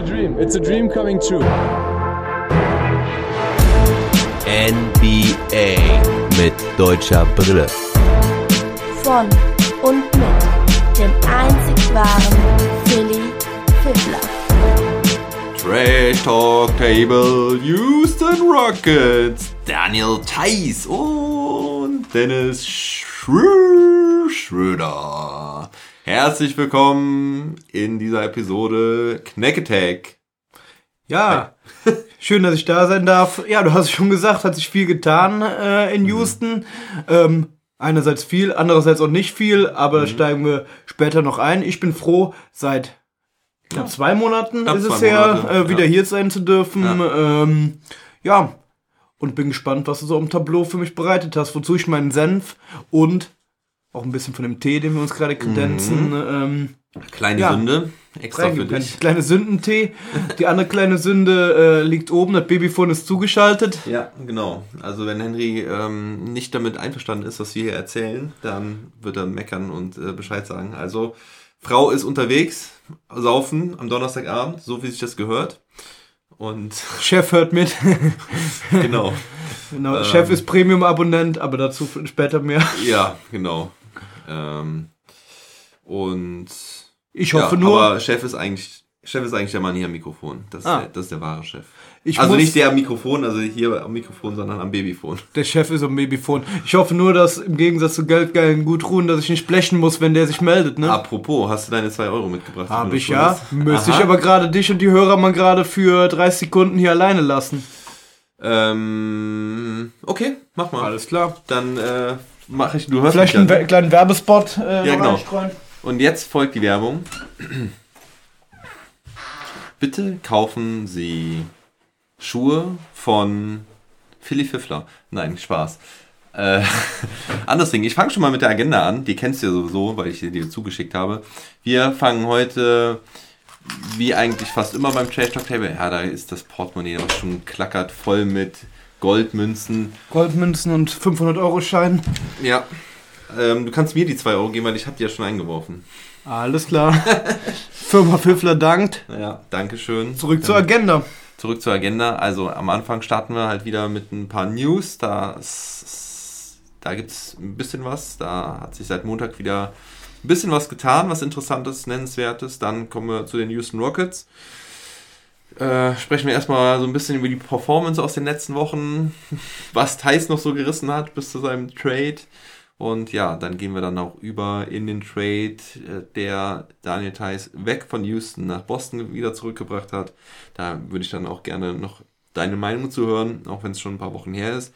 a dream. It's a dream coming true. NBA mit deutscher Brille. Von und mit dem einzig wahren Philly Fiddler. Trash Talk Table Houston Rockets. Daniel Theiss und Dennis Schrö Schröder. Herzlich willkommen in dieser Episode Knack Attack. Ja, schön, dass ich da sein darf. Ja, du hast schon gesagt, hat sich viel getan äh, in Houston. Ähm, einerseits viel, andererseits auch nicht viel, aber da steigen wir später noch ein. Ich bin froh, seit knapp zwei Monaten Knapp ist es zwei her, Monate, äh, wieder ja. hier sein zu dürfen. Ja. Ähm, ja, und bin gespannt, was du so am Tableau für mich bereitet hast, wozu ich meinen Senf und auch ein bisschen von dem Tee, den wir uns gerade kredenzen, ähm, Kleine Ja. Sünde. Extra für dich. Kleine Sündentee. Die andere kleine Sünde äh, liegt oben, das Babyphone ist zugeschaltet. Ja, genau. Also wenn Henry ähm, nicht damit einverstanden ist, was wir hier erzählen, dann wird er meckern und äh, Bescheid sagen. Also Frau ist unterwegs, saufen am Donnerstagabend, so wie sich das gehört. Und Chef hört mit. genau. genau, Ähm. Chef ist Premium-Abonnent, aber dazu später mehr. Ja, genau. Ähm, und Ich hoffe ja, nur, aber Chef ist eigentlich Chef ist eigentlich der Mann hier am Mikrofon. Das, ist Ah. der, das ist der wahre Chef. ich also nicht der am Mikrofon, also hier am Mikrofon, sondern am Babyphone. der Chef ist am Babyphone. Ich hoffe nur, dass im Gegensatz zu Geldgeilen Gutruhen, dass ich nicht blechen muss, wenn der sich meldet, ne? Apropos, hast du deine 2 Euro mitgebracht? Hab ich ja. Müsste ich aber gerade dich und die Hörer mal gerade für 30 Sekunden hier alleine lassen. Ähm, okay, mach mal. Alles klar. Dann äh, mache ich, du hörst Vielleicht einen we- kleinen Werbespot äh, Ja, genau. Und jetzt folgt die Werbung. Bitte kaufen Sie Schuhe von Philly Fiffler. Nein, Spaß. Äh, anderes Ding, ich fange schon mal mit der Agenda an. Die kennst du ja sowieso, weil ich dir zugeschickt habe. Wir fangen heute, wie eigentlich fast immer beim Trash Talk Table, ja, da ist das Portemonnaie, was schon klackert, voll mit Goldmünzen. Goldmünzen und 500-Euro-Schein. Ja. Ähm, du kannst mir die 2 Euro geben, weil ich habe die ja schon eingeworfen. Alles klar. Firma Pfiffler dankt. Ja, Dankeschön. Zurück zur Agenda. Zurück zur Agenda. Also am Anfang starten wir halt wieder mit ein paar News. Da, da gibt es ein bisschen was. Da hat sich seit Montag wieder ein bisschen was getan, was Interessantes, Nennenswertes. Dann kommen wir zu den Houston Rockets. Äh, sprechen wir erstmal so ein bisschen über die Performance aus den letzten Wochen, was Thais noch so gerissen hat bis zu seinem Trade. Und ja, dann gehen wir dann auch über in den Trade, äh, der Daniel Theiss weg von Houston nach Boston wieder zurückgebracht hat. Da würde ich dann auch gerne noch deine Meinung zu hören, auch wenn es schon ein paar Wochen her ist.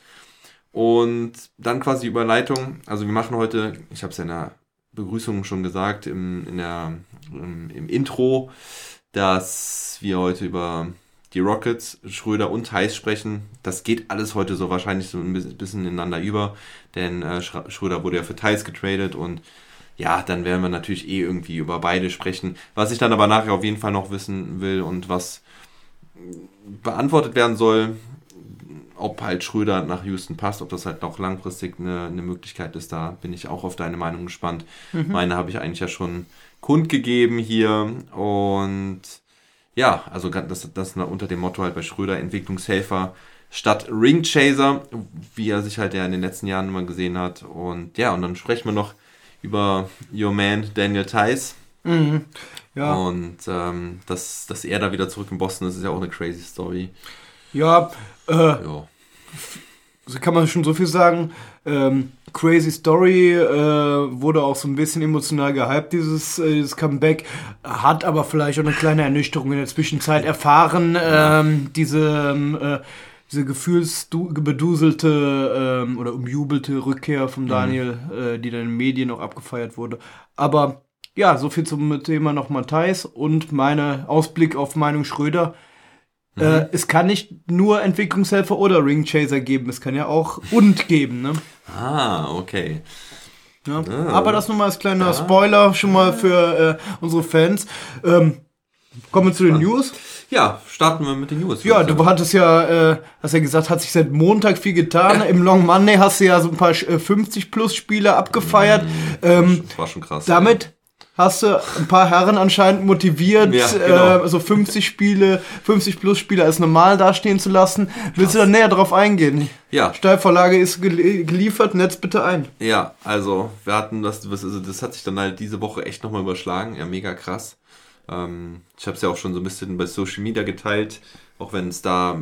Und dann quasi Überleitung. Also wir machen heute, ich habe es ja in der Begrüßung schon gesagt, im, in der, im, im Intro, dass wir heute über die Rockets, Schröder und Heiß sprechen. Das geht alles heute so wahrscheinlich so ein bisschen ineinander über, denn äh, Schröder wurde ja für Thais getradet und ja, dann werden wir natürlich eh irgendwie über beide sprechen. Was ich dann aber nachher auf jeden Fall noch wissen will und was beantwortet werden soll, ob halt Schröder nach Houston passt, ob das halt noch langfristig eine, eine Möglichkeit ist, da bin ich auch auf deine Meinung gespannt. Meine habe ich eigentlich ja schon kundgegeben hier und ja, also das, das unter dem Motto halt bei Schröder Entwicklungshelfer statt Ringchaser, wie er sich halt ja in den letzten Jahren immer gesehen hat. Und ja, und dann sprechen wir noch über Your Man Daniel Tice. Ja, Und ähm, dass, dass er da wieder zurück in Boston ist, ist ja auch eine crazy Story. ja äh, Ja. So kann man schon so viel sagen. Ähm, crazy Story äh, wurde auch so ein bisschen emotional gehypt, dieses, äh, dieses Comeback. Hat aber vielleicht auch eine kleine Ernüchterung in der Zwischenzeit erfahren. Ähm, diese, ähm, äh, diese gefühlsbeduselte ähm, oder umjubelte Rückkehr von Daniel, äh, die dann in den Medien auch abgefeiert wurde. Aber ja, so viel zum Thema nochmal Thais und meine Ausblick auf Meinung Schröder. Äh, es kann nicht nur Entwicklungshelfer oder Ringchaser geben, es kann ja auch und geben, ne? Ah, okay. Ja. Ah. Aber das nur mal als kleiner Spoiler schon mal für äh, unsere Fans. Ähm, kommen wir zu den News. Ja, starten wir mit den News. Ja, du hattest ja, äh, hast ja gesagt, hat sich seit Montag viel getan. Im Long Monday hast du ja so ein paar äh, 50 plus Spiele abgefeiert. Ähm, sagen. Das war schon krass. damit hast du ein paar Herren anscheinend motiviert, Ja, genau. äh, so 50 Spiele, 50 plus Spiele als normal dastehen zu lassen. Willst du da näher drauf eingehen? Ja. Steilvorlage ist gel geliefert, netz bitte ein. Ja, also wir hatten das, das- also das hat sich dann halt diese Woche echt nochmal überschlagen. Ja, mega krass. Ähm, ich habe es ja auch schon so ein bisschen bei Social Media geteilt, auch wenn es da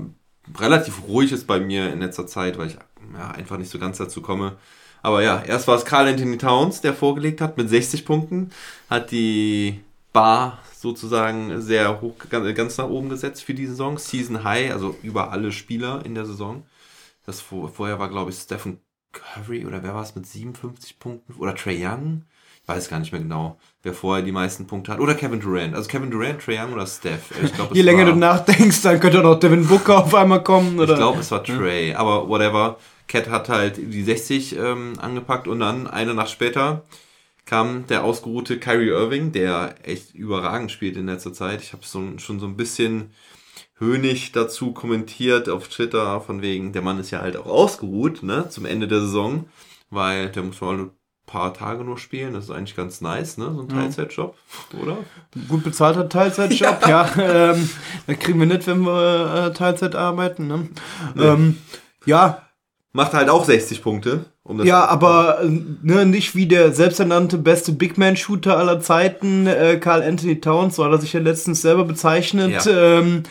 relativ ruhig ist bei mir in letzter Zeit, weil ich ja, einfach nicht so ganz dazu komme. Aber ja, erst war es Carl Anthony Towns, der vorgelegt hat mit 60 Punkten, hat die Bar sozusagen sehr hoch, ganz nach oben gesetzt für die Saison. Season High, also über alle Spieler in der Saison. Das vor, vorher war, glaube ich, Stephen Curry oder wer war es mit 57 Punkten? Oder Trey Young? Ich weiß gar nicht mehr genau, wer vorher die meisten Punkte hat. Oder Kevin Durant. Also Kevin Durant, Trey Young oder Steph. Ich glaube, Je länger war, du nachdenkst, dann könnte auch noch Devin Booker auf einmal kommen. Oder? Ich glaube, es war Trey. Aber whatever. Cat hat halt die 60 ähm, angepackt und dann eine Nacht später kam der ausgeruhte Kyrie Irving, der echt überragend spielt in letzter Zeit. Ich habe so, schon so ein bisschen höhnig dazu kommentiert auf Twitter, von wegen, der Mann ist ja halt auch ausgeruht, ne, zum Ende der Saison, weil der muss mal ein paar Tage nur spielen, das ist eigentlich ganz nice, ne, so ein Teilzeitjob, oder? Gut bezahlter Teilzeitjob, ja. ähm, das kriegen wir nicht, wenn wir äh, Teilzeit arbeiten. Ne? Ähm, ja, Macht halt auch 60 Punkte. Um das ja, aber äh, ne, nicht wie der selbsternannte beste Big Man Shooter aller Zeiten, äh, Carl Anthony Towns, so hat er sich ja letztens selber bezeichnet. Ja. Ähm,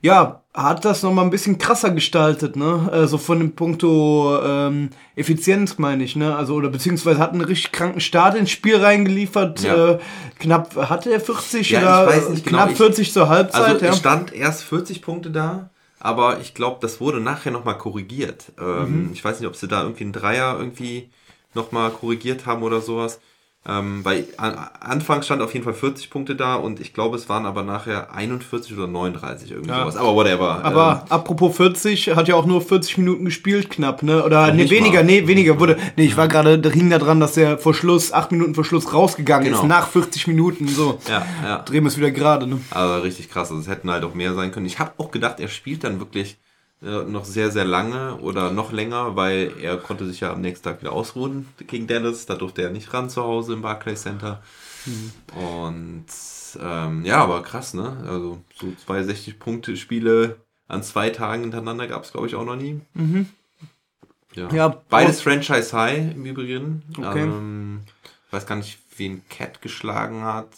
ja, hat das nochmal ein bisschen krasser gestaltet, ne? Also von dem Punkto ähm, Effizienz meine ich, ne? Also oder beziehungsweise hat einen richtig kranken Start ins Spiel reingeliefert. Ja. Äh, knapp hatte er 40 Ja, ich oder weiß nicht genau, knapp ich- 40 zur Halbzeit, Also ja. stand erst 40 Punkte da, aber ich glaube, das wurde nachher nochmal korrigiert. Ähm, Ich weiß nicht, ob sie da irgendwie einen Dreier irgendwie nochmal korrigiert haben oder sowas. Ähm, weil an, Anfang stand auf jeden Fall 40 Punkte da und ich glaube, es waren aber nachher 41 oder 39 irgendwie Ja. sowas. Aber whatever. Aber apropos 40, hat ja auch nur 40 Minuten gespielt, knapp, ne? Oder nee, weniger, mal. nee, weniger wurde. Nee, ich war gerade, da hing da dran, dass er vor Schluss, 8 Minuten vor Schluss rausgegangen Genau. ist, nach 40 Minuten, so. ja, ja. Drehen wir es wieder gerade, ne? Also richtig krass. Also es hätten halt auch mehr sein können. Ich habe auch gedacht, er spielt dann wirklich äh, noch sehr, sehr lange oder noch länger, weil er konnte sich ja am nächsten Tag wieder ausruhen gegen Dallas. Da durfte er nicht ran zu Hause im Barclays Center. Und ähm, ja, aber krass, ne? Also so zwei 60-Punkte-Spiele an zwei Tagen hintereinander gab es, glaube ich, auch noch nie. Ja. Ja, Beides Franchise High im Übrigen. Okay. Ähm, ich weiß gar nicht, wen Cat geschlagen hat.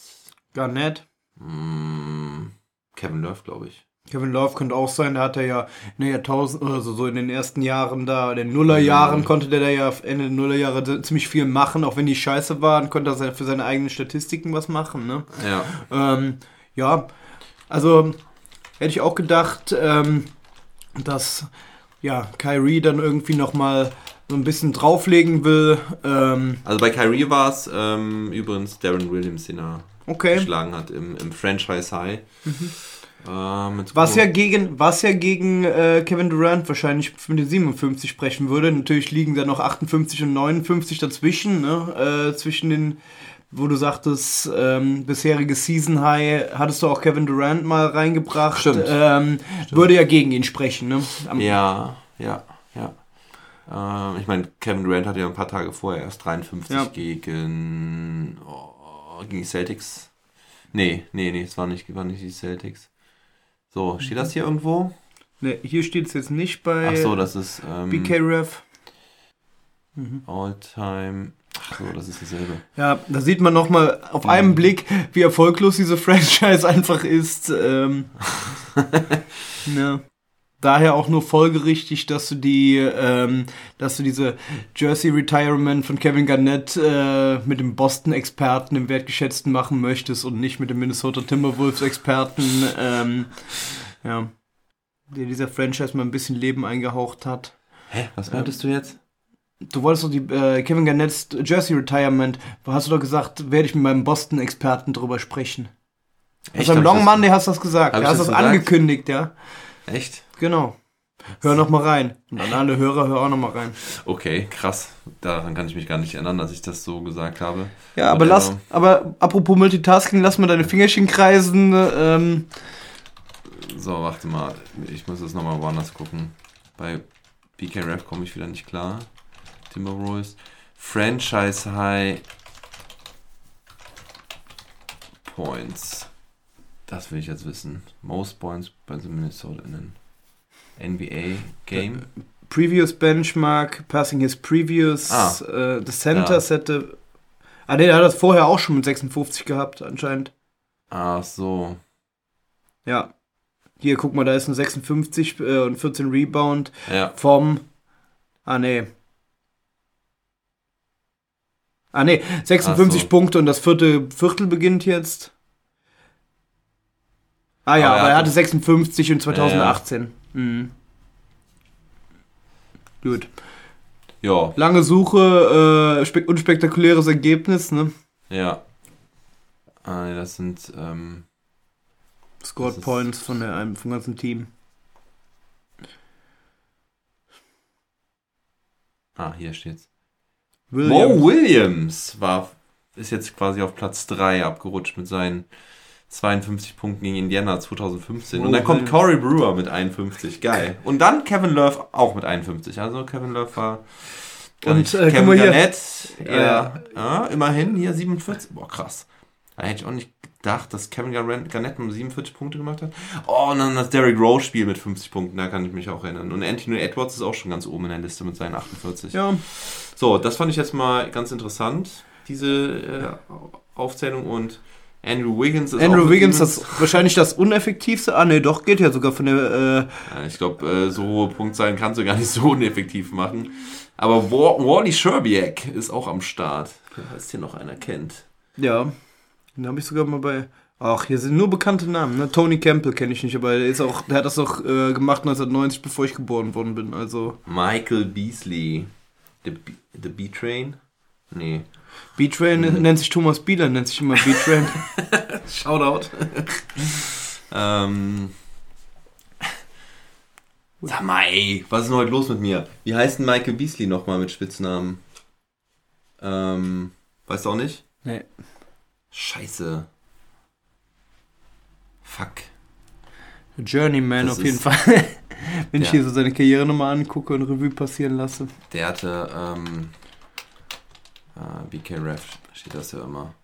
Gar nett. Hm, Kevin Love, glaube ich. Kevin Love könnte auch sein, da hat er ja in den Jahrtausend, also so in den ersten Jahren da, in den Nullerjahren konnte der da ja Ende der Nullerjahre ziemlich viel machen, auch wenn die scheiße waren, konnte er für seine eigenen Statistiken was machen, ne? Ja. Ähm, ja, also hätte ich auch gedacht, ähm, dass ja, Kyrie dann irgendwie nochmal so ein bisschen drauflegen will. Ähm, Also bei Kyrie war es ähm, übrigens Darren Williams, den er okay. geschlagen hat im, im Franchise High. Ähm, Was ja gegen, was ja gegen äh, Kevin Durant wahrscheinlich mit den 57 sprechen würde. Natürlich liegen da noch 58 und 59 dazwischen, ne? Äh, zwischen den, wo du sagtest, ähm, bisherige Season High, hattest du auch Kevin Durant mal reingebracht. Stimmt. Ähm, Würde ja gegen ihn sprechen, ne? Am, Ja, ja, ja. Ähm, ich meine, Kevin Durant hatte ja ein paar Tage vorher erst 53 Ja. gegen, oh, gegen die Celtics. Nee, nee, nee, es war nicht, war nicht die Celtics. So, steht das hier irgendwo? Ne, hier steht es jetzt nicht bei Ach so, das ist ähm, BK Ref. All-Time. Ach so, das ist dasselbe. Ja, da sieht man nochmal auf einen Blick, wie erfolglos diese Franchise einfach ist. Ähm, ja. Daher auch nur folgerichtig, dass du die, ähm, dass du diese Jersey Retirement von Kevin Garnett äh, mit dem Boston-Experten, dem Wertgeschätzten machen möchtest und nicht mit dem Minnesota Timberwolves-Experten, ähm, ja, der dieser Franchise mal ein bisschen Leben eingehaucht hat. Hä? Was meintest du jetzt? Du wolltest doch die äh, Kevin Garnett's Jersey Retirement, hast du doch gesagt, werde ich mit meinem Boston-Experten drüber sprechen. Echt? Also im Hab ich Long Monday hast du das gesagt. Hab Du hast das das angekündigt, ja. Echt? Genau. Hör noch mal rein. Und an alle Hörer, hör auch noch mal rein. Okay, krass. Daran kann ich mich gar nicht erinnern, dass ich das so gesagt habe. Ja, aber lass, aber apropos Multitasking, lass mal deine Fingerchen kreisen. Ähm, So, warte mal. Ich muss jetzt nochmal woanders gucken. Bei BK Rap komme ich wieder nicht klar. Timberwolves. Franchise High. Points. Das will ich jetzt wissen. Most Points bei den Minnesota in an NBA Game. Previous Benchmark, Passing His Previous, Ah. äh, The Center Ja. Sette. Ah, nee, der hat das vorher auch schon mit 56 gehabt, anscheinend. Ach so. Ja. Hier, guck mal, da ist ein 56 äh, und 14 Rebound Ja. vom. Ah, nee. Ah, nee, 56 Ach so. Punkte und das vierte Viertel beginnt jetzt. Ah ja, Aber er aber, er hatte- hatte 56 in 2018. Mhm. Gut. Ja. Lange Suche, äh, spek unspektakuläres Ergebnis, ne? Ja. Ah, nee, das sind, ähm, Scored Das Points von der, einem- vom ganzen Team. ah, hier steht's. Williams. Mo Williams war, ist jetzt quasi auf Platz 3 abgerutscht mit seinen 52 Punkten gegen Indiana 2015. Mo Und dann kommt Williams. Corey Brewer mit 51. Geil. Und dann Kevin Love auch mit 51. Also Kevin Love war. Und, äh, Kevin. Garnett, Ja. ja, immerhin hier 47. Boah, krass. Da hätte ich auch nicht gedacht, dass Kevin Garnett nur 47 Punkte gemacht hat. Oh, und dann das Derrick Rose Spiel mit 50 Punkten, da kann ich mich auch erinnern. Und Anthony Edwards ist auch schon ganz oben in der Liste mit seinen 48. Ja, So, das fand ich jetzt mal ganz interessant, diese äh, Aufzählung. Und Andrew Wiggins ist auch Andrew Wiggins, 27. das wahrscheinlich das uneffektivste. Ah, ne, doch, geht ja sogar von der. Äh, Ja, ich glaube, äh, so hohe Punktzahlen kannst du gar nicht so ineffektiv machen. Aber Wa- Wally Sherbiak ist auch am Start. Falls hier noch einer kennt. ja, den habe ich sogar mal bei. Ach, hier sind nur bekannte Namen. Ne? Tony Campbell kenne ich nicht, aber der, ist auch, der hat das auch äh, gemacht 1990, bevor ich geboren worden bin. Also Michael Beasley. The, B- The B-Train? Nee. B-Train Mhm. nennt sich Thomas Bieler, nennt sich immer B-Train. Shoutout. ähm. Sag mal, ey, was ist denn heute los mit mir? Wie heißt denn Michael Beasley nochmal mit Spitznamen? Ähm, weißt du auch nicht? nee. Scheiße. Fuck. Journeyman Das auf jeden Fall. Wenn ich hier so seine Karriere nochmal angucke und Revue passieren lasse. Der hatte, ähm, ah, BK Ref steht das ja immer.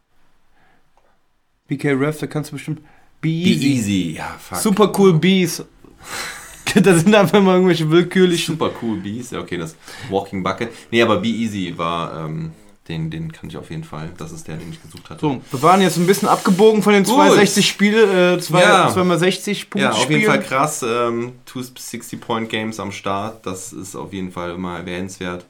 BK Ref, da kannst du bestimmt. Be Be easy. easy. Ja, fuck. Super cool Bees. da sind einfach mal irgendwelche willkürlichen. Super cool Bees. Ja, okay, das Walking Bucket. Nee, aber Be Easy war, ähm, den, den kannte ich auf jeden Fall. Das ist der, den ich gesucht hatte. So, wir waren jetzt ein bisschen abgebogen von den Gut. 260 Spiele, äh, zwei, Ja. zweimal 60 Punkte Ja, auf jeden Spielen. Fall krass. Ähm, two 60-Point-Games am Start. Das ist auf jeden Fall immer erwähnenswert.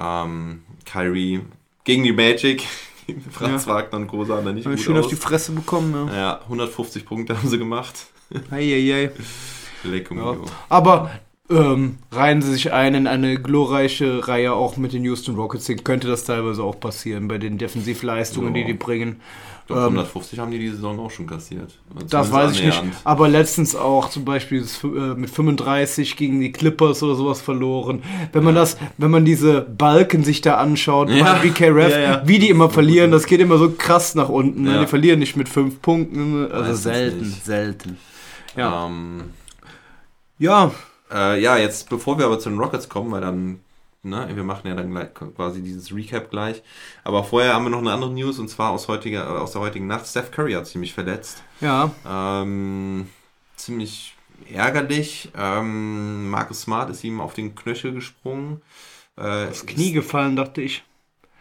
Ähm, Kyrie gegen die Magic. Franz Wagner und Co. sahen da nicht Haben gut schön aus. auf die Fresse bekommen, ja. ja, 150 Punkte haben sie gemacht. Eieiei. Lecco Ja. mio. Aber ähm, reihen sie sich ein in eine glorreiche Reihe auch mit den Houston Rockets. Könnte das teilweise auch passieren bei den Defensivleistungen, Ja. die die bringen. Ich glaube, Ähm, 150 haben die die Saison auch schon kassiert. Das Zumindest weiß ich nicht. Aber letztens auch zum Beispiel das, äh, mit 35 gegen die Clippers oder sowas verloren. Wenn man das, wenn man diese Balken sich da anschaut, Ja. bei BK Ref, Ja, ja. wie die immer verlieren, das geht immer so krass nach unten. Ne? Ja. Die verlieren nicht mit fünf Punkten. Also Meistens selten, nicht. selten. Ja. Ähm, Ja, Äh, ja, jetzt bevor wir aber zu den Rockets kommen, weil dann, ne, wir machen ja dann gleich quasi dieses Recap gleich. Aber vorher haben wir noch eine andere News und zwar aus, heutiger, aus der heutigen Nacht. Steph Curry hat ziemlich verletzt. ja. Ähm, ziemlich ärgerlich. Ähm, Marcus Smart ist ihm auf den Knöchel gesprungen. Äh, Das Knie gefallen, dachte ich.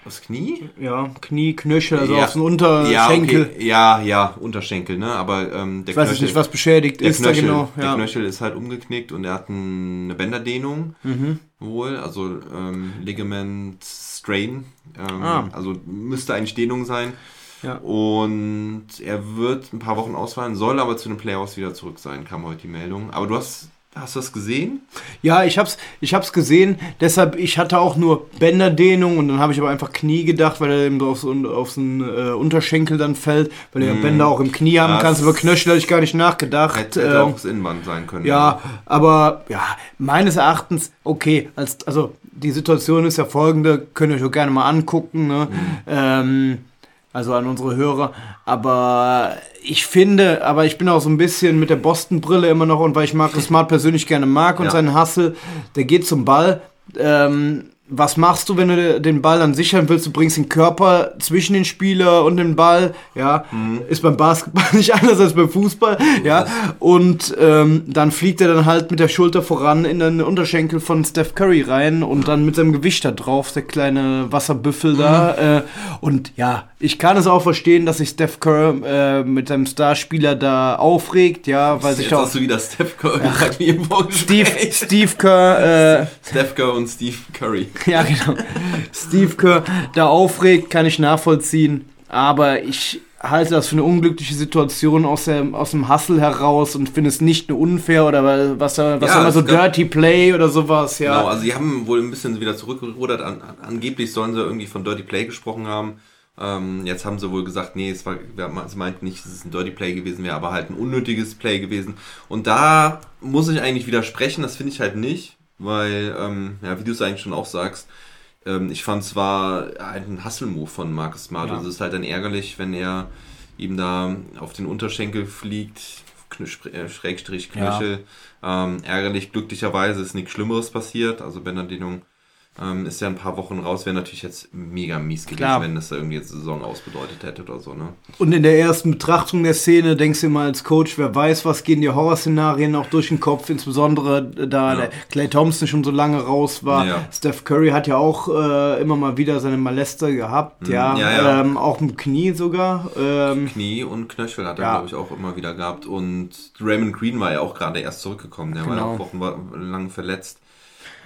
Aufs Knie? Ja, Knie, Knöchel, also Ja. auf den Unterschenkel. okay. ja, ja, Unterschenkel, ne? Aber ähm, der Ich weiß jetzt nicht, was beschädigt der ist Knöchel, da genau. der Ja. Knöchel ist halt umgeknickt und er hat ein- eine Bänderdehnung Mhm. wohl, also ähm, Ligament Strain. Ähm, Ah. Also müsste eigentlich Dehnung sein. Ja. Und er wird ein paar Wochen ausfallen, soll aber zu den Playoffs wieder zurück sein, kam heute die Meldung. Aber du hast, hast du das gesehen? Ja, ich hab's, ich hab's gesehen, deshalb, ich hatte auch nur Bänderdehnung und dann habe ich aber einfach Knie gedacht, weil er eben so aufs, aufs äh, Unterschenkel dann fällt, weil du ja Mhm. Bänder auch im Knie haben Ja, kannst, über Knöchel hatte ich gar nicht nachgedacht. Hätte, hätte Ähm, auch das Innenband sein können. ja, aber ja, meines Erachtens, okay, als, also die Situation ist ja folgende, könnt ihr euch auch gerne mal angucken, ne? Ähm, also an unsere Hörer. Aber ich finde, aber ich bin auch so ein bisschen mit der Boston-Brille immer noch und weil ich Marcus Smart persönlich gerne mag und Ja. seinen Hustle, der geht zum Ball. Ähm, was machst du, wenn du den Ball dann sichern willst? Du bringst den Körper zwischen den Spieler und den Ball. Ja, Mhm. ist beim Basketball nicht anders als beim Fußball. Ja, und ähm, dann fliegt er dann halt mit der Schulter voran in den Unterschenkel von Steph Curry rein und dann mit seinem Gewicht da drauf, der kleine Wasserbüffel da. Mhm. Äh, und ja, ich kann es auch verstehen, dass sich Steph Curry äh, mit seinem Starspieler da aufregt. Ja, weil sich Jetzt auch hast du wieder Steph Curry im Steve. Steve Kerr. Äh, Steph Curry und Steve Curry. ja, genau. Steve Kerr da aufregt, kann ich nachvollziehen. Aber ich halte das für eine unglückliche Situation aus, dem aus dem Hustle heraus und finde es nicht nur unfair oder was, was Ja, immer so Dirty Play oder sowas, ja. Genau, also sie haben wohl ein bisschen wieder zurückgerudert. An, an, angeblich sollen sie irgendwie von Dirty Play gesprochen haben. Ähm, jetzt haben sie wohl gesagt, nee, es war, sie meinten nicht, dass es ein Dirty Play gewesen wäre, aber halt ein unnötiges Play gewesen. Und da muss ich eigentlich widersprechen, das finde ich halt nicht, weil, ähm, ja, wie du es eigentlich schon auch sagst, ähm, ich fand es war halt ein Hustle-Move von Marcus Smart. Ja. Also es ist halt dann ärgerlich, wenn er ihm da auf den Unterschenkel fliegt, äh, Schrägstrich Knöchel. Ähm, ärgerlich, glücklicherweise ist nichts Schlimmeres passiert. Also Bernardino ähm, ist ja ein paar Wochen raus, wäre natürlich jetzt mega mies gewesen, Klar. wenn das da irgendwie jetzt Saison ausbedeutet hätte oder so, ne? Und in der ersten Betrachtung der Szene denkst du immer als Coach, wer weiß, was gehen die Horrorszenarien auch durch den Kopf, insbesondere da Ja. Clay Thompson schon so lange raus war. Ja. Steph Curry hat ja auch äh, immer mal wieder seine Malester gehabt, ja, Mhm. ja, ja. Ähm, auch im Knie sogar. Ähm, Knie und Knöchel hat er, glaube ich, auch immer wieder gehabt. Und Raymond Green war ja auch gerade erst zurückgekommen. Der war ja Genau. auch wochenlang verletzt.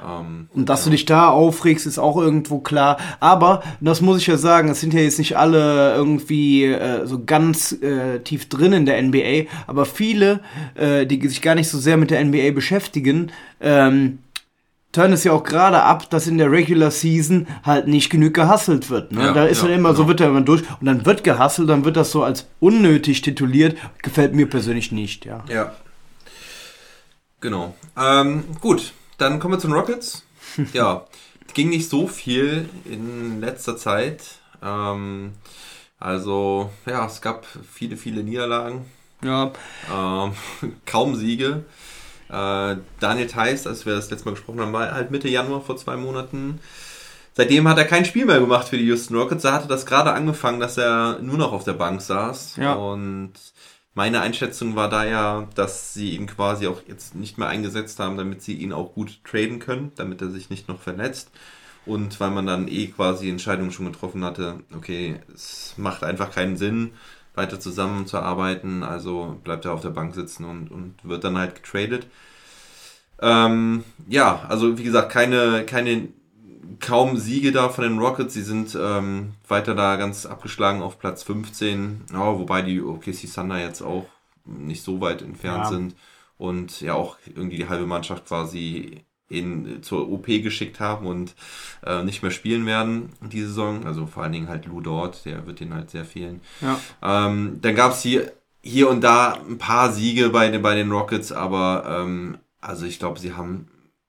Ähm, Und dass du dich da aufregst, ist auch irgendwo klar. Aber, das muss ich ja sagen, es sind ja jetzt nicht alle irgendwie äh, so ganz äh, tief drin in der NBA, aber viele, äh, die sich gar nicht so sehr mit der NBA beschäftigen, ähm, turnen es ja auch gerade ab, dass in der Regular Season halt nicht genug gehustelt wird. Ne? Ja, da ist ja, dann immer so, genau. wird da immer durch und dann wird gehustelt, dann wird das so als unnötig tituliert. Gefällt mir persönlich nicht, ja. Ja. Genau. Ähm, gut, dann kommen wir zu den Rockets. ja, ging nicht so viel in letzter Zeit. Ähm, also, ja, es gab viele, viele Niederlagen. Ja, Ähm, kaum Siege. Äh, Daniel Theiss, als wir das letzte Mal gesprochen haben, war halt Mitte Januar vor zwei Monaten. Seitdem hat er kein Spiel mehr gemacht für die Houston Rockets. Da hatte das gerade angefangen, dass er nur noch auf der Bank saß. Ja. Und meine Einschätzung war da ja, dass sie ihn quasi auch jetzt nicht mehr eingesetzt haben, damit sie ihn auch gut traden können, damit er sich nicht noch verletzt. Und weil man dann eh quasi Entscheidungen schon getroffen hatte, okay, es macht einfach keinen Sinn, weiter zusammenzuarbeiten, also bleibt er auf der Bank sitzen und, und wird dann halt getradet. Ähm, ja, also wie gesagt, keine, keine kaum Siege da von den Rockets. Sie sind ähm, weiter da ganz abgeschlagen auf Platz 15. Ja, wobei die OKC Thunder jetzt auch nicht so weit entfernt Ja. sind und ja auch irgendwie die halbe Mannschaft quasi in, zur OP geschickt haben und äh, nicht mehr spielen werden die Saison. Also vor allen Dingen halt Lou Dort, der wird ihnen halt sehr fehlen. ja. Ähm, dann gab es hier, hier und da ein paar Siege bei den, bei den Rockets, aber ähm, also ich glaube, sie haben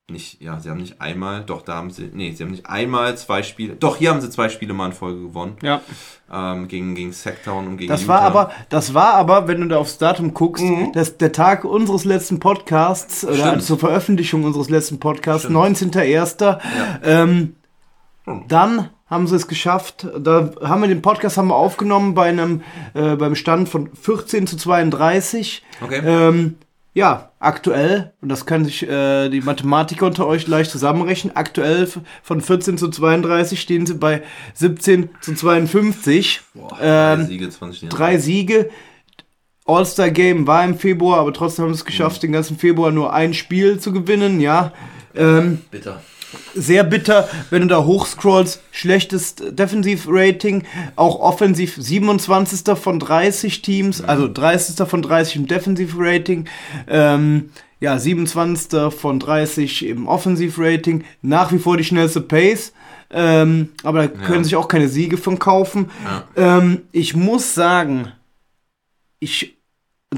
nicht, ja, sie haben nicht einmal, doch da haben sie, nee, sie haben nicht einmal zwei Spiele, doch hier haben sie zwei Spiele mal in Folge gewonnen, ja. ähm, gegen, gegen Sacktown und gegen Das Utah. war aber, das war aber, wenn du da aufs Datum guckst, das, der Tag unseres letzten Podcasts, oder Stimmt. zur Veröffentlichung unseres letzten Podcasts, Stimmt. 19.01. Ähm, Hm. dann haben sie es geschafft. Da haben wir den Podcast haben wir aufgenommen bei einem, äh, beim Stand von 14 zu 32. Okay. Ähm, ja, aktuell, und das können sich äh, die Mathematiker unter euch leicht zusammenrechnen, aktuell von 14 zu 32 stehen sie bei 17 zu 52. Boah, drei ähm, Siege, 20 Jahre. drei Siege. All-Star Game war im Februar, aber trotzdem haben sie es Mhm. geschafft, den ganzen Februar nur ein Spiel zu gewinnen, ja. Ähm, Bitter. Sehr bitter, wenn du da hochscrollst, schlechtes Defensiv-Rating, auch offensiv 27. von 30 Teams, also 30. von 30 im Defensiv-Rating, ähm, ja, 27. von 30 im Offensiv-Rating, nach wie vor die schnellste Pace, ähm, aber da können sich auch keine Siege von kaufen. Ja. Ähm, ich muss sagen, ich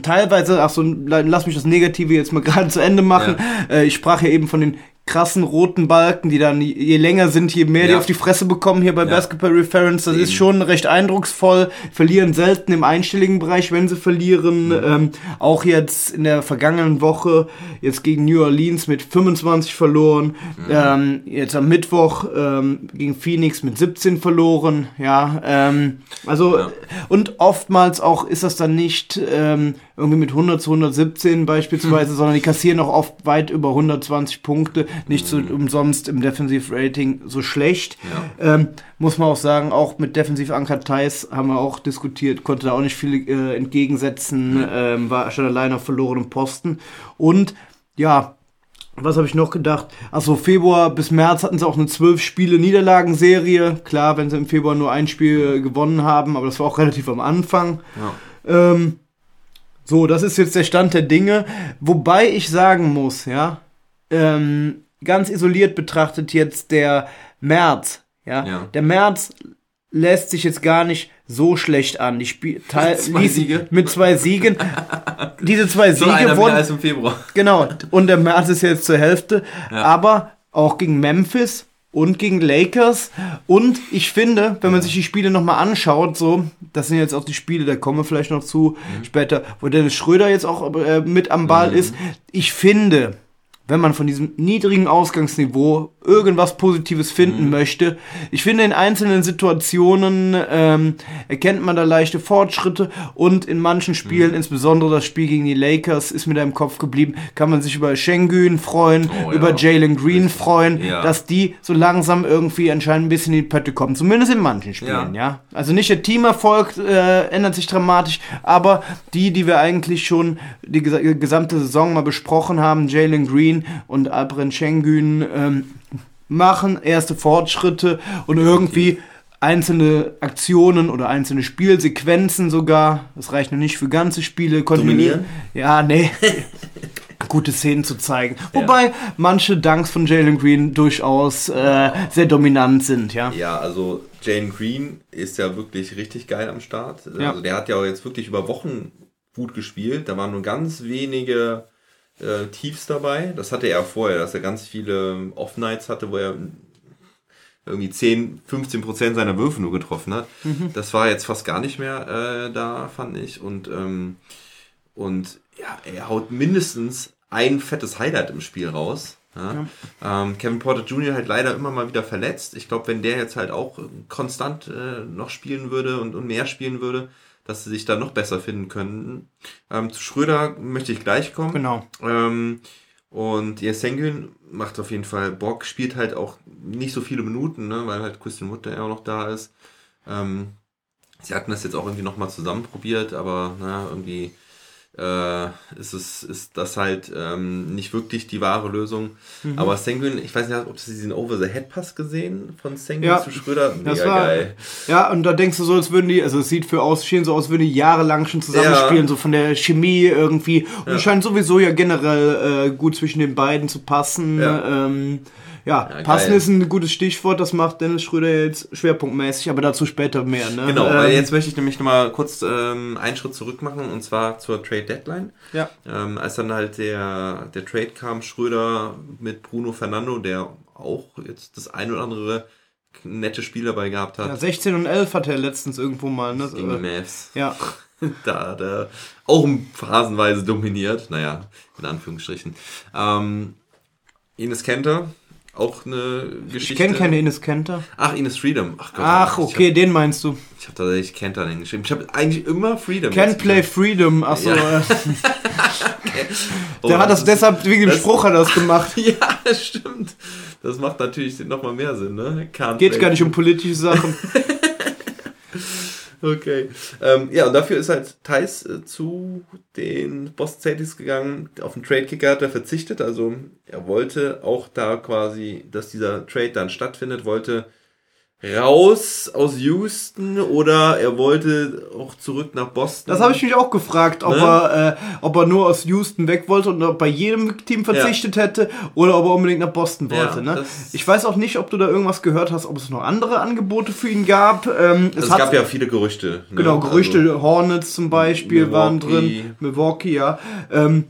teilweise, ach so, lass mich das Negative jetzt mal gerade zu Ende machen. Äh, ich sprach ja eben von den krassen roten Balken, die dann je länger sind, je mehr die Ja. auf die Fresse bekommen hier bei Ja. Basketball Reference. Das ist Eben. schon recht eindrucksvoll. Verlieren selten im einstelligen Bereich, wenn sie verlieren. Mhm. Ähm, auch jetzt in der vergangenen Woche, jetzt gegen New Orleans mit 25 verloren. Mhm. Ähm, jetzt am Mittwoch ähm, gegen Phoenix mit 17 verloren. Ja, ähm, also Ja. und oftmals auch ist das dann nicht ähm, irgendwie mit 100 zu 117 beispielsweise, sondern die kassieren auch oft weit über 120 Punkte, nicht so umsonst im Defensive Rating so schlecht. Ähm, muss man auch sagen, auch mit defensiv Anker Thais haben wir auch diskutiert, konnte da auch nicht viel äh, entgegensetzen, ähm, war schon allein auf verlorenem Posten und ja, was habe ich noch gedacht? Achso, Februar bis März hatten sie auch eine 12 Spiele Niederlagenserie. Klar, wenn sie im Februar nur ein Spiel gewonnen haben, aber das war auch relativ am Anfang. Ja. Ähm, so, das ist jetzt der Stand der Dinge. Wobei ich sagen muss, ja, ähm, ganz isoliert betrachtet jetzt der März, ja, Ja. der März lässt sich jetzt gar nicht so schlecht an. Die Spiel Teil Zwei Siege. mit zwei Siegen. Diese zwei So Siege wurden als im Februar. Genau, und der März ist jetzt zur Hälfte. Aber auch gegen Memphis und gegen Lakers. Und ich finde, wenn man sich die Spiele nochmal anschaut, so, das sind jetzt auch die Spiele, da kommen wir vielleicht noch zu später, wo Dennis Schröder jetzt auch äh, mit am Ball ist. Ich finde, wenn man von diesem niedrigen Ausgangsniveau irgendwas Positives finden möchte. Ich finde, in einzelnen Situationen ähm, erkennt man da leichte Fortschritte und in manchen Spielen, insbesondere das Spiel gegen die Lakers, ist mir da im Kopf geblieben, kann man sich über Schengen freuen, Oh, über ja. Jalen Green freuen, Ja. dass die so langsam irgendwie anscheinend ein bisschen in die Pötte kommen. Zumindest in manchen Spielen, ja. Ja. Also nicht der Teamerfolg äh, ändert sich dramatisch, aber die, die wir eigentlich schon die gesa gesamte Saison mal besprochen haben, Jalen Green und Alperen Schengen, ähm, machen erste Fortschritte und irgendwie einzelne Aktionen oder einzelne Spielsequenzen sogar, das reicht noch nicht für ganze Spiele, Dominieren? Ja, nee. gute Szenen zu zeigen. Wobei manche Dunks von Jalen Green durchaus äh, sehr dominant sind, ja. Ja, also Jane Green ist ja wirklich richtig geil am Start. Ja. Also der hat ja auch jetzt wirklich über Wochen gut gespielt. Da waren nur ganz wenige äh, Tiefs dabei. Das hatte er vorher, dass er ganz viele Off-Nights hatte, wo er irgendwie 10, 15 Prozent seiner Würfe nur getroffen hat. Das war jetzt fast gar nicht mehr äh, da, fand ich. Und, ähm, und ja, er haut mindestens ein fettes Highlight im Spiel raus. Ja. Ähm, Kevin Porter Jr. halt leider immer mal wieder verletzt. Ich glaube, wenn der jetzt halt auch konstant äh, noch spielen würde und, und mehr spielen würde, dass sie sich da noch besser finden könnten. Ähm, zu Schröder möchte ich gleich kommen. Genau. Ähm, und ja, Sengun macht auf jeden Fall Bock, spielt halt auch nicht so viele Minuten, ne, weil halt Christian Wood ja auch noch da ist. Ähm, sie hatten das jetzt auch irgendwie nochmal zusammen probiert, aber na, irgendwie äh, ist es ist das halt ähm, nicht wirklich die wahre Lösung. Mhm. Aber Sengun, ich weiß nicht, ob Sie diesen Over-the-Head-Pass gesehen von Sengun Ja, zu Schröder? Mega Das war, geil. ja, und da denkst du so, als würden die, also es sieht für Aussehen so aus, als würden die jahrelang schon zusammenspielen, Ja. so von der Chemie irgendwie. Und es scheint sowieso ja generell äh, gut zwischen den beiden zu passen. Ja. Ähm, ja, Ja, passen geil. ist ein gutes Stichwort, das macht Dennis Schröder jetzt schwerpunktmäßig, aber dazu später mehr. Ne? Genau, Ähm, weil jetzt möchte ich nämlich nochmal kurz ähm, einen Schritt zurück machen und zwar zur Trade Deadline. Ja. Ähm, als dann halt der, der Trade kam, Schröder mit Bruno Fernando, der auch jetzt das ein oder andere nette Spiel dabei gehabt ja, hat. 16 und 11 hat er letztens irgendwo mal. Ne? gegen die Mavs. ja, da hat er auch phasenweise dominiert. Naja, in Anführungsstrichen. Ähm, Ines Kenter, auch eine Geschichte. ich kenne keine Ines Kenter. Ach, Ines Freedom. Ach, Gott, Ach, okay, den meinst du. Hab, ich habe tatsächlich Kenter hingeschrieben. Ich habe eigentlich immer Freedom. Can Play Freedom, achso. Ja. Äh, Oh, der hat das ist- deshalb, wegen dem das- Spruch hat er das gemacht. Ja, stimmt. Das macht natürlich nochmal mehr Sinn, ne? Can't Geht gar nicht um politische Sachen. Okay. Ähm, ja, und dafür ist halt Thais äh, zu den Boston Celtics gegangen. Auf den Trade-Kicker hat er verzichtet. Also er wollte auch da quasi, dass dieser Trade dann stattfindet, wollte raus aus Houston oder er wollte auch zurück nach Boston. Das habe ich mich auch gefragt, ob, Ne? er, äh, ob er nur aus Houston weg wollte und ob bei jedem Team verzichtet hätte oder ob er unbedingt nach Boston wollte. Ja, ne? Ich weiß auch nicht, ob du da irgendwas gehört hast, ob es noch andere Angebote für ihn gab. Ähm, Also es gab ja viele Gerüchte. Ne? Genau, Gerüchte, Also, Hornets zum Beispiel waren Milwaukee. drin, Milwaukee, ja. Ähm,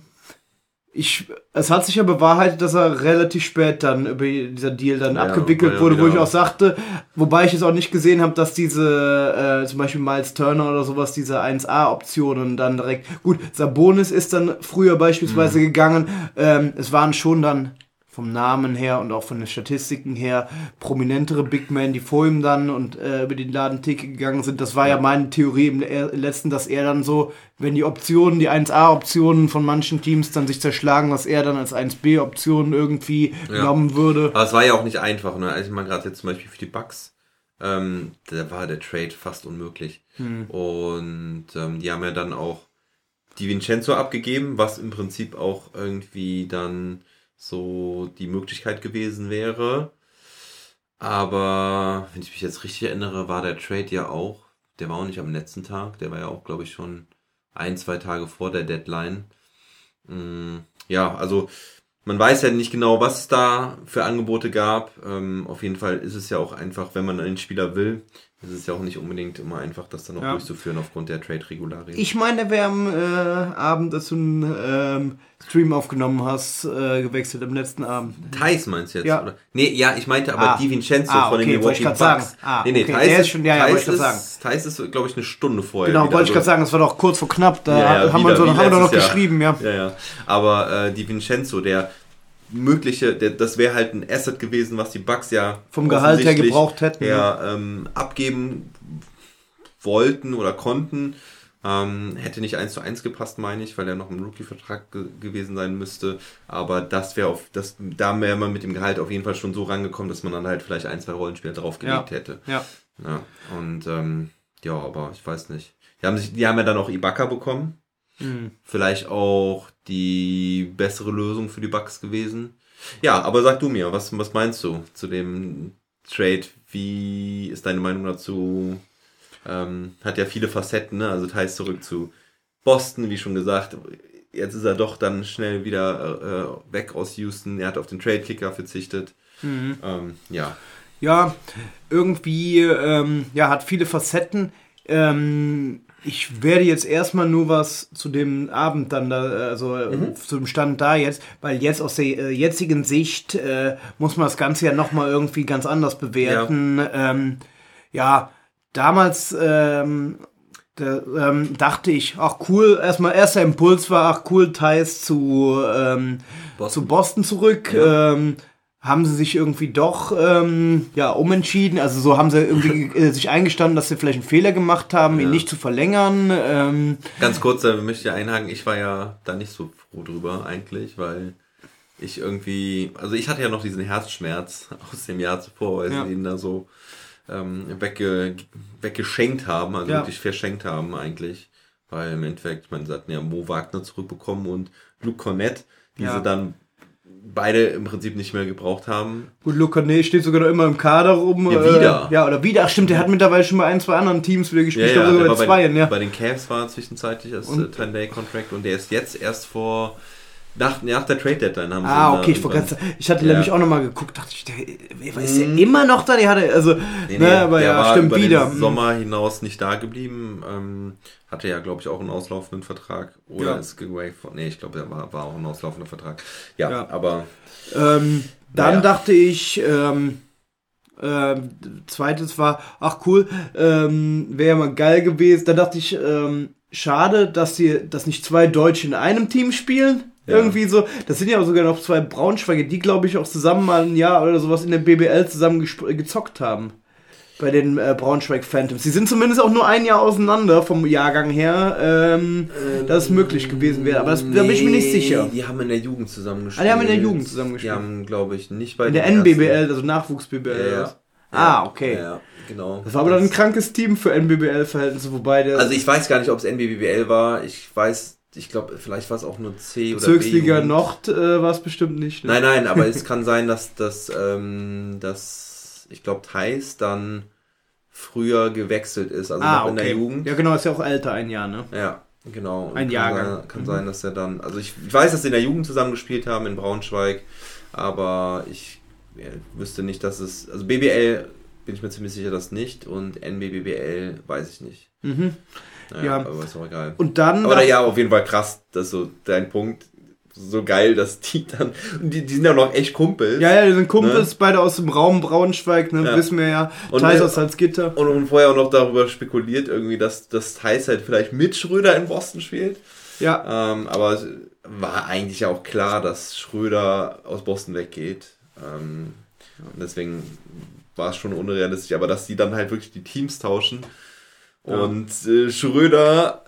ich, es hat sich ja bewahrheitet, dass er relativ spät dann über dieser Deal dann Ja, abgewickelt wurde, wo ich auch sagte, wobei ich es auch nicht gesehen habe, dass diese, äh, zum Beispiel Miles Turner oder sowas, diese 1A-Optionen dann direkt, gut, Sabonis ist dann früher Mhm. beispielsweise gegangen, ähm, es waren schon dann vom Namen her und auch von den Statistiken her prominentere Big Men, die vor ihm dann und äh, über die Ladentheke gegangen sind. Das war ja meine Theorie im le- letzten, dass er dann so, wenn die Optionen, die 1A-Optionen von manchen Teams dann sich zerschlagen, dass er dann als 1B-Option irgendwie genommen würde. Aber es war ja auch nicht einfach, ne? Also ich meine gerade jetzt zum Beispiel für die Bucks, ähm, da war der Trade fast unmöglich. Und ähm, die haben ja dann auch die Vincenzo abgegeben, was im Prinzip auch irgendwie dann so die Möglichkeit gewesen wäre. Aber wenn ich mich jetzt richtig erinnere, war der Trade ja auch, der war auch nicht am letzten Tag, der war ja auch, glaube ich, schon ein, zwei Tage vor der Deadline. Mm, Ja, also man weiß ja nicht genau, was es da für Angebote gab. Ähm, auf jeden Fall ist es ja auch einfach, wenn man einen Spieler will, ist es ja auch nicht unbedingt immer einfach, das dann noch Ja. durchzuführen aufgrund der Trade-Regularien. Ich meine, wir am äh, Abend, als du einen ähm, Stream aufgenommen hast, äh, gewechselt am letzten Abend. Thais meinst du jetzt? Ja. Oder? Nee, ja, ich meinte aber Ah. die Vincenzo Ah, von den okay, wollte Milwaukee Bucks. sagen. Ah, nee, nee, okay, Thais der ist schon- ja, ja, Thais ist, Thais ist, glaube ich, eine Stunde vorher. Genau, wieder. wollte ich Also- gerade sagen, das war doch kurz vor knapp, da Ja, ja, haben wir wieder so, wie haben wir doch noch Jahr. geschrieben, ja. Ja, ja. Aber äh, die Vincenzo, der mögliche, das wäre halt ein Asset gewesen, was die Bucks ja Vom Gehalt her gebraucht hätten, Ja, ähm, abgeben wollten oder konnten. Ähm, hätte nicht eins zu eins gepasst, meine ich, weil er noch im Rookie-Vertrag ge gewesen sein müsste. Aber das wäre auf, das, da wäre man mit dem Gehalt auf jeden Fall schon so rangekommen, dass man dann halt vielleicht ein, zwei Rollenspieler draufgelegt Ja. hätte. Ja. Ja, und ähm, ja, aber ich weiß nicht. Die haben, sich, die haben ja dann auch Ibaka bekommen. Hm. Vielleicht auch die bessere Lösung für die Bucks gewesen. Ja, aber sag du mir, was, was meinst du zu dem Trade? Wie ist deine Meinung dazu? Ähm, hat ja viele Facetten, ne? Also teils zurück zu Boston, wie schon gesagt. Jetzt ist er doch dann schnell wieder äh, weg aus Houston. Er hat auf den Trade-Kicker verzichtet. Ähm, ja, Ja, irgendwie, ähm, ja, hat viele Facetten. Ähm, ich werde jetzt erstmal nur was zu dem Abend dann da, also äh, zu dem Stand da jetzt, weil jetzt aus der äh, jetzigen Sicht äh, muss man das Ganze ja nochmal irgendwie ganz anders bewerten. Ja, ähm, ja damals ähm, da, ähm, dachte ich, ach cool, erstmal erster Impuls war, ach cool, Thais zu, ähm, Boston. zu Boston zurück. Ähm, haben sie sich irgendwie doch ähm, ja umentschieden. Also so haben sie irgendwie äh, sich eingestanden, dass sie vielleicht einen Fehler gemacht haben, ihn Ja. nicht zu verlängern. Ähm, Ganz kurz, da möchte ich einhaken, ich war ja da nicht so froh drüber eigentlich, weil ich irgendwie, also ich hatte ja noch diesen Herzschmerz aus dem Jahr zuvor, weil Ja. sie ihn da so ähm, wegge, weggeschenkt haben, also Ja. wirklich verschenkt haben eigentlich. Weil im Endeffekt, meine, sie hatten ja Mo Wagner zurückbekommen und Luke Cornett, die sie dann beide im Prinzip nicht mehr gebraucht haben. gut, Luca Nee steht sogar noch immer im Kader rum. Ja, wieder. Äh, ja, oder wieder. Ach stimmt, der hat mittlerweile schon bei ein, zwei anderen Teams wieder gespielt. glaube der sogar bei war zweien, ja. bei den Cavs war er zwischenzeitlich als Und- äh, 10-Day-Contract und der ist jetzt erst vor, nach, nach der Trade-Deadline haben sie Ah, okay, ich, sagen, ich hatte Ja. nämlich auch nochmal geguckt, dachte ich, der, ist der immer noch da? Die hatte, also, Nee, ne, nee, aber der ja, war stimmt über wieder. Den Sommer hinaus nicht da geblieben. Ähm, hatte ja, glaube ich, auch einen auslaufenden Vertrag. Oder Ja. ist gewaved von. Nee, ich glaube, der war, war auch ein auslaufender Vertrag. Ja, Ja. aber Ähm, dann Naja. dachte ich, ähm, ähm, zweites war, ach cool, ähm, wäre mal geil gewesen. Dann dachte ich, ähm, schade, dass sie, dass nicht zwei Deutsche in einem Team spielen. Ja. Irgendwie so. Das sind ja sogar noch zwei Braunschweiger, die glaube ich auch zusammen mal ein Jahr oder sowas in der BBL zusammen gesp- gezockt haben. Bei den äh, Braunschweig Phantoms. Sie sind zumindest auch nur ein Jahr auseinander vom Jahrgang her, ähm, dass es möglich gewesen wäre. Aber das, da bin ich mir nicht sicher. Die haben in der Jugend zusammengespielt. Ah, die haben in der Jugend zusammengespielt. Die haben, glaube ich, nicht bei In der NBBL, also Nachwuchs-BBL. Ja, ja. Ah, okay. Ja, ja, genau. Das war aber dann ein krankes Team für NBBL-Verhältnisse, wobei der Also ich weiß gar nicht, ob es NBBL war. Ich weiß, ich glaube, vielleicht war es auch nur C oder Bezirksliga B-Jugend. Nord äh, war es bestimmt nicht. Ne? Nein, nein, aber es kann sein, dass das, ähm, dass ich glaube, Thais dann früher gewechselt ist, also ah, noch in der okay. Jugend. Ja, genau, ist ja auch älter, ein Jahr, ne? Ja, genau. Ein kann Jahrgang. Sein, kann sein, dass er dann, also ich, ich weiß, dass sie in der Jugend zusammen gespielt haben in Braunschweig, aber ich ja, wüsste nicht, dass es, also BBL bin ich mir ziemlich sicher, dass nicht und NBBBL weiß ich nicht. Mhm. Naja, Ja. aber ist auch egal. Und dann. Aber dacht- ja, auf jeden Fall krass, dass so dein Punkt, so geil, dass die dann, und die, die sind ja noch echt Kumpel. Ja, ja, die sind Kumpels, beide aus dem Raum Braunschweig, ne, Ja. wissen wir ja. Und Thais aus Salzgitter. Und, und vorher auch noch darüber spekuliert, irgendwie, dass, dass Thais halt vielleicht mit Schröder in Boston spielt. Ja, Ähm, aber es war eigentlich auch klar, dass Schröder aus Boston weggeht. Ähm, und deswegen war es schon unrealistisch, aber dass die dann halt wirklich die Teams tauschen und äh, Schröder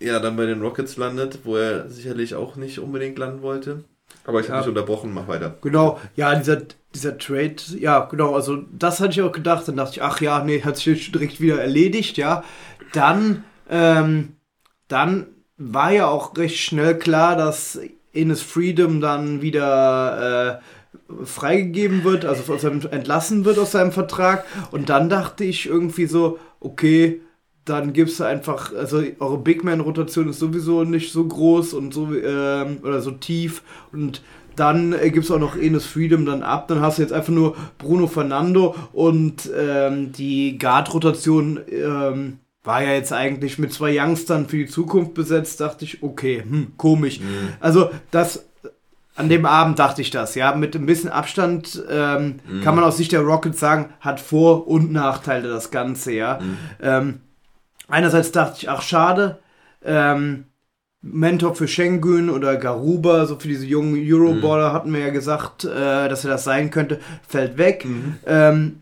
ja dann bei den Rockets landet, wo er sicherlich auch nicht unbedingt landen wollte. Aber ich habe Ja. dich unterbrochen, mach weiter. Genau, ja, dieser, dieser Trade, ja, genau, also das hatte ich auch gedacht, dann dachte ich, ach ja, nee, hat sich direkt wieder erledigt, ja. Dann, ähm, dann war ja auch recht schnell klar, dass Ines Freedom dann wieder äh, freigegeben wird, also aus seinem, entlassen wird aus seinem Vertrag. Und dann dachte ich irgendwie so, okay, dann gibst du einfach, also eure Big Man-Rotation ist sowieso nicht so groß und so ähm, oder so tief. Und dann äh, gibst du auch noch Enes Freedom dann ab, dann hast du jetzt einfach nur Bruno Fernando und ähm, die Guard-Rotation ähm, war ja jetzt eigentlich mit zwei Youngstern für die Zukunft besetzt, dachte ich, okay, hm, komisch. Also das an dem Abend dachte ich das, ja, mit ein bisschen Abstand ähm, kann man aus Sicht der Rockets sagen, hat Vor- und Nachteile das Ganze, ja. Ähm, einerseits dachte ich, ach schade, ähm, Mentor für Schengen oder Garuba, so für diese jungen Euroballer hatten wir ja gesagt, äh, dass er das sein könnte, fällt weg. Ähm,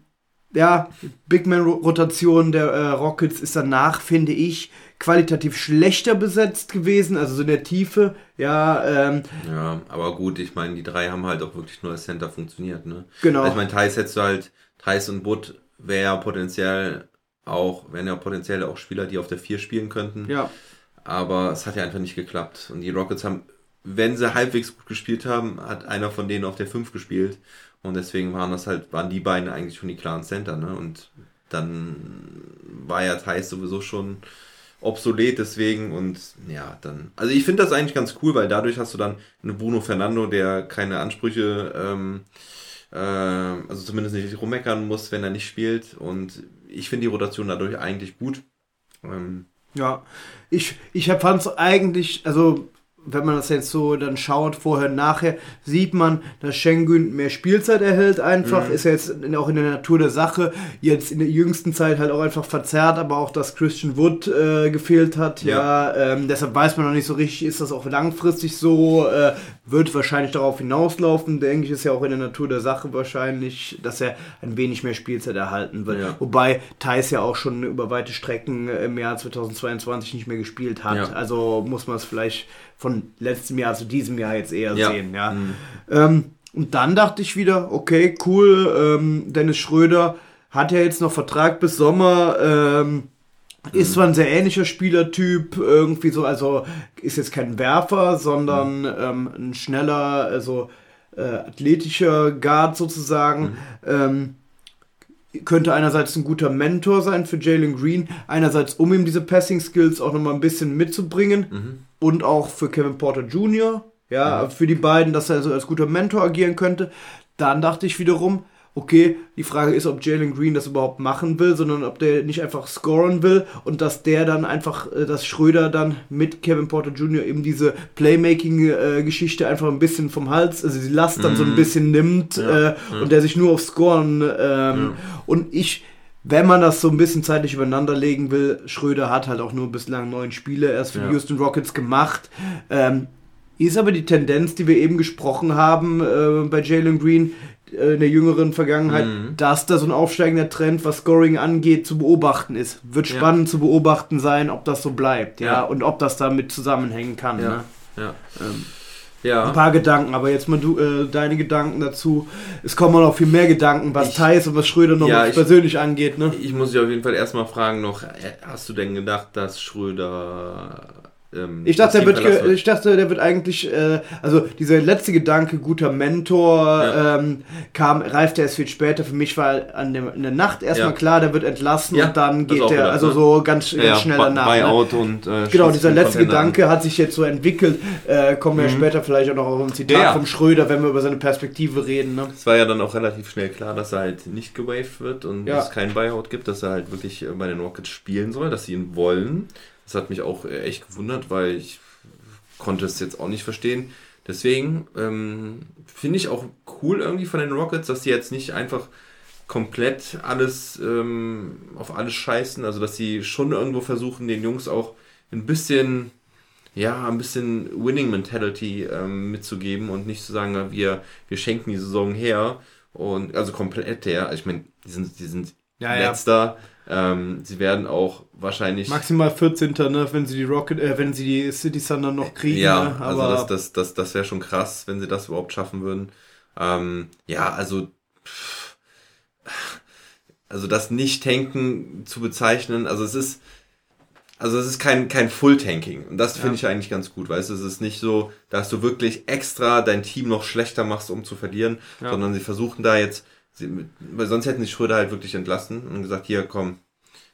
ja, Big Man-Rotation der äh, Rockets ist danach, finde ich, qualitativ schlechter besetzt gewesen, also so in der Tiefe. Ja, ähm, Ja, aber gut, ich meine, die drei haben halt auch wirklich nur als Center funktioniert, ne? Genau. Also ich meine, Thais hättest du halt, Thais und Butt wäre ja potenziell auch, wären ja potenziell auch Spieler, die auf der 4 spielen könnten. ja. Aber es hat ja einfach nicht geklappt. Und die Rockets haben, wenn sie halbwegs gut gespielt haben, hat einer von denen auf der 5 gespielt. Und deswegen waren das halt, waren die beiden eigentlich schon die klaren Center, ne? Und dann war ja Thais sowieso schon obsolet deswegen und ja, dann. Also ich finde das eigentlich ganz cool, weil dadurch hast du dann einen Bruno Fernando, der keine Ansprüche, ähm, äh, also zumindest nicht rummeckern muss, wenn er nicht spielt. Und ich finde die Rotation dadurch eigentlich gut. Ähm, Ja, ich, ich fand es eigentlich, also wenn man das jetzt so dann schaut, vorher und nachher, sieht man, dass Schengen mehr Spielzeit erhält einfach. Ist ja jetzt auch in der Natur der Sache. Jetzt in der jüngsten Zeit halt auch einfach verzerrt, aber auch, dass Christian Wood äh, gefehlt hat. Ja, ähm, deshalb weiß man noch nicht so richtig, ist das auch langfristig so, äh, wird wahrscheinlich darauf hinauslaufen. Denke ich, ist ja auch in der Natur der Sache wahrscheinlich, dass er ein wenig mehr Spielzeit erhalten wird. Ja. Wobei Thais ja auch schon über weite Strecken im Jahr 2022 nicht mehr gespielt hat. Ja. Also muss man es vielleicht von letztem Jahr zu diesem Jahr jetzt eher Ja. sehen. Ja. Mhm. Ähm, und dann dachte ich wieder, okay, cool, ähm, Dennis Schröder hat ja jetzt noch Vertrag bis Sommer. Ähm, ist zwar ein sehr ähnlicher Spielertyp, irgendwie so, also ist jetzt kein Werfer, sondern ähm, ein schneller, also äh, athletischer Guard sozusagen. Ähm, könnte einerseits ein guter Mentor sein für Jalen Green, einerseits um ihm diese Passing Skills auch nochmal ein bisschen mitzubringen und auch für Kevin Porter Jr., ja, für die beiden, dass er so als guter Mentor agieren könnte. Dann dachte ich wiederum, okay, die Frage ist, ob Jalen Green das überhaupt machen will, sondern ob der nicht einfach scoren will und dass der dann einfach, äh, dass Schröder dann mit Kevin Porter Jr. eben diese Playmaking-Geschichte einfach ein bisschen vom Hals, also die Last dann so ein bisschen nimmt äh, und der sich nur auf Scoren ähm, und ich wenn man das so ein bisschen zeitlich übereinander legen will, Schröder hat halt auch nur bislang neun Spiele erst für die Ja. Houston Rockets gemacht. Ähm, ist aber die Tendenz, die wir eben gesprochen haben äh, bei Jalen Green äh, in der jüngeren Vergangenheit, Mhm. dass da so ein aufsteigender Trend, was Scoring angeht, zu beobachten ist. Wird Ja. spannend zu beobachten sein, ob das so bleibt, ja, Ja. und ob das damit zusammenhängen kann. Ne? ja. Ja. Ähm, ja. Ein paar Gedanken, aber jetzt mal du, äh, deine Gedanken dazu. Es kommen noch viel mehr Gedanken, was Thais und was Schröder noch Ja, ich- persönlich angeht. Ne? Ich muss dich auf jeden Fall erstmal fragen noch, äh, hast du denn gedacht, dass Schröder ähm, Ich dachte, der wird, ich dachte, der wird eigentlich, äh, also dieser letzte Gedanke, guter Mentor, Ja. ähm, kam, reifte erst viel später. Für mich war an dem, in der Nacht erstmal Ja. klar, der wird entlassen Ja, und dann geht der, also ne? so ganz, ganz schnell danach. Ne? Buyout und äh, Genau, dieser letzte Gedanke hat sich jetzt so entwickelt. Äh, kommen wir später vielleicht auch noch auf ein Zitat Mhm. Vom Schröder, wenn wir über seine Perspektive reden. Ne? Es war ja dann auch relativ schnell klar, dass er halt nicht gewaved wird und es kein Buyout gibt, dass er halt wirklich bei den Rockets spielen soll, dass sie ihn wollen. Das hat mich auch äh, echt gewundert, weil ich konnte es jetzt auch nicht verstehen. deswegen ähm, finde ich auch cool irgendwie von den Rockets, dass sie jetzt nicht einfach komplett alles ähm, auf alles scheißen, also dass sie schon irgendwo versuchen, den Jungs auch ein bisschen, ja, ein bisschen Winning Mentality ähm, mitzugeben und nicht zu sagen, wir, wir schenken die Saison her und also komplett her. Ich meine, die sind, die sind Ja, ja. Ähm, sie werden auch wahrscheinlich Maximal 14. Ne, wenn sie die Rocket, äh, wenn sie die City Thunder noch kriegen. Ja, ne? also das, das, das, das wäre schon krass, wenn sie das überhaupt schaffen würden. Ähm, ja, also pff, also das Nicht-Tanken zu bezeichnen, also es ist also es ist kein, kein Full-Tanking. Und das finde Ja. ich eigentlich ganz gut, weißt du, es ist nicht so, dass du wirklich extra dein Team noch schlechter machst, um zu verlieren, Ja. sondern sie versuchen da jetzt, sie, weil sonst hätten sie Schröder halt wirklich entlassen und gesagt, hier, komm,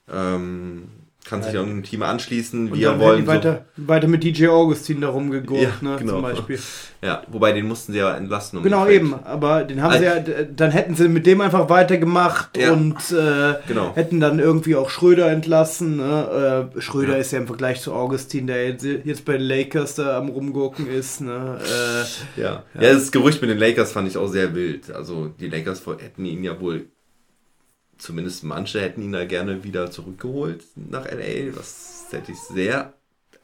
ähm, kann sich Ja. irgendeinem Team anschließen, wir dann wollen. hätten die weiter, weiter mit DJ Augustin da rumgegurkt, Ja, ne, genau. zum Beispiel. So, ja, wobei den mussten sie ja entlassen. Um Genau, eben. Aber den haben Also- sie ja, dann hätten sie mit dem einfach weitergemacht Ja. und äh, Genau. hätten dann irgendwie auch Schröder entlassen. Ne? Äh, Schröder Ja. ist ja im Vergleich zu Augustin, der jetzt, jetzt bei den Lakers da am Rumgurken ist. Ne? Äh, Ja. ja, das Gerücht mit den Lakers fand ich auch sehr wild. Also die Lakers hätten ihn ja wohl, zumindest manche hätten ihn da gerne wieder zurückgeholt nach LA. Das hätte ich sehr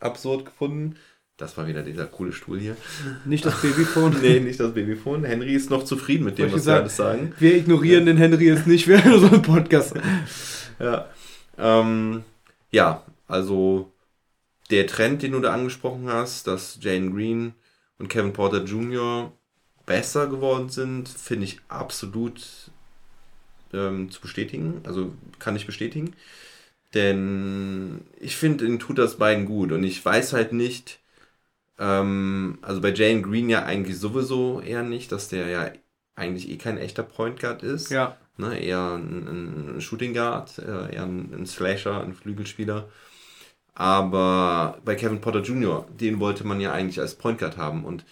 absurd gefunden. Das war wieder dieser coole Stuhl hier. nicht das Babyphone. Nee, nicht das Babyphone. Henry ist noch zufrieden mit dem, was ich wir sagen. alles sagen. Wir ignorieren den Henry jetzt nicht während so einem Podcast. Ja. Ähm, ja, also der Trend, den du da angesprochen hast, dass Jane Green und Kevin Porter Jr. besser geworden sind, finde ich absolut ähm, zu bestätigen. Also kann ich bestätigen. Denn ich finde, ihnen tut das beiden gut. Und ich weiß halt nicht, ähm, also bei Jane Green ja eigentlich sowieso eher nicht, dass der ja eigentlich eh kein echter Point Guard ist. Ja. Ne, eher ein, ein Shooting Guard, äh, eher ein, ein Slasher, ein Flügelspieler. Aber bei Kevin Potter Jr., den wollte man ja eigentlich als Point Guard haben. Und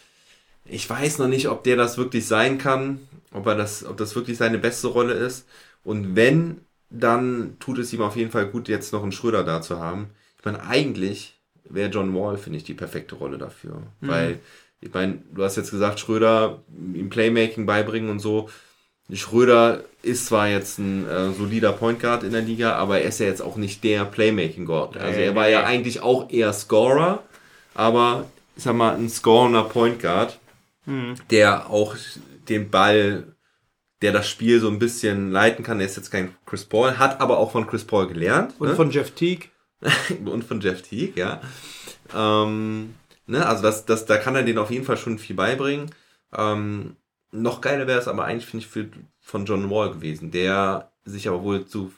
ich weiß noch nicht, ob der das wirklich sein kann, ob, er das, ob das wirklich seine beste Rolle ist. Und wenn, dann tut es ihm auf jeden Fall gut, jetzt noch einen Schröder da zu haben. Ich meine, eigentlich wäre John Wall, finde ich, die perfekte Rolle dafür. Weil, ich meine, du hast jetzt gesagt, Schröder ihm Playmaking beibringen und so. Schröder ist zwar jetzt ein äh, solider Point Guard in der Liga, aber er ist ja jetzt auch nicht der Playmaking Guard. Also er war ja eigentlich auch eher Scorer, aber ich sag mal ein scorender Point Guard, der auch den Ball, der das Spiel so ein bisschen leiten kann. Er ist jetzt kein Chris Paul, hat aber auch von Chris Paul gelernt. Und ne? von Jeff Teague. und von Jeff Teague, ja. Ähm, ne, also das, das, da kann er denen auf jeden Fall schon viel beibringen. Ähm, noch geiler wäre es aber eigentlich, finde ich, für, von John Wall gewesen, der sich aber wohl zu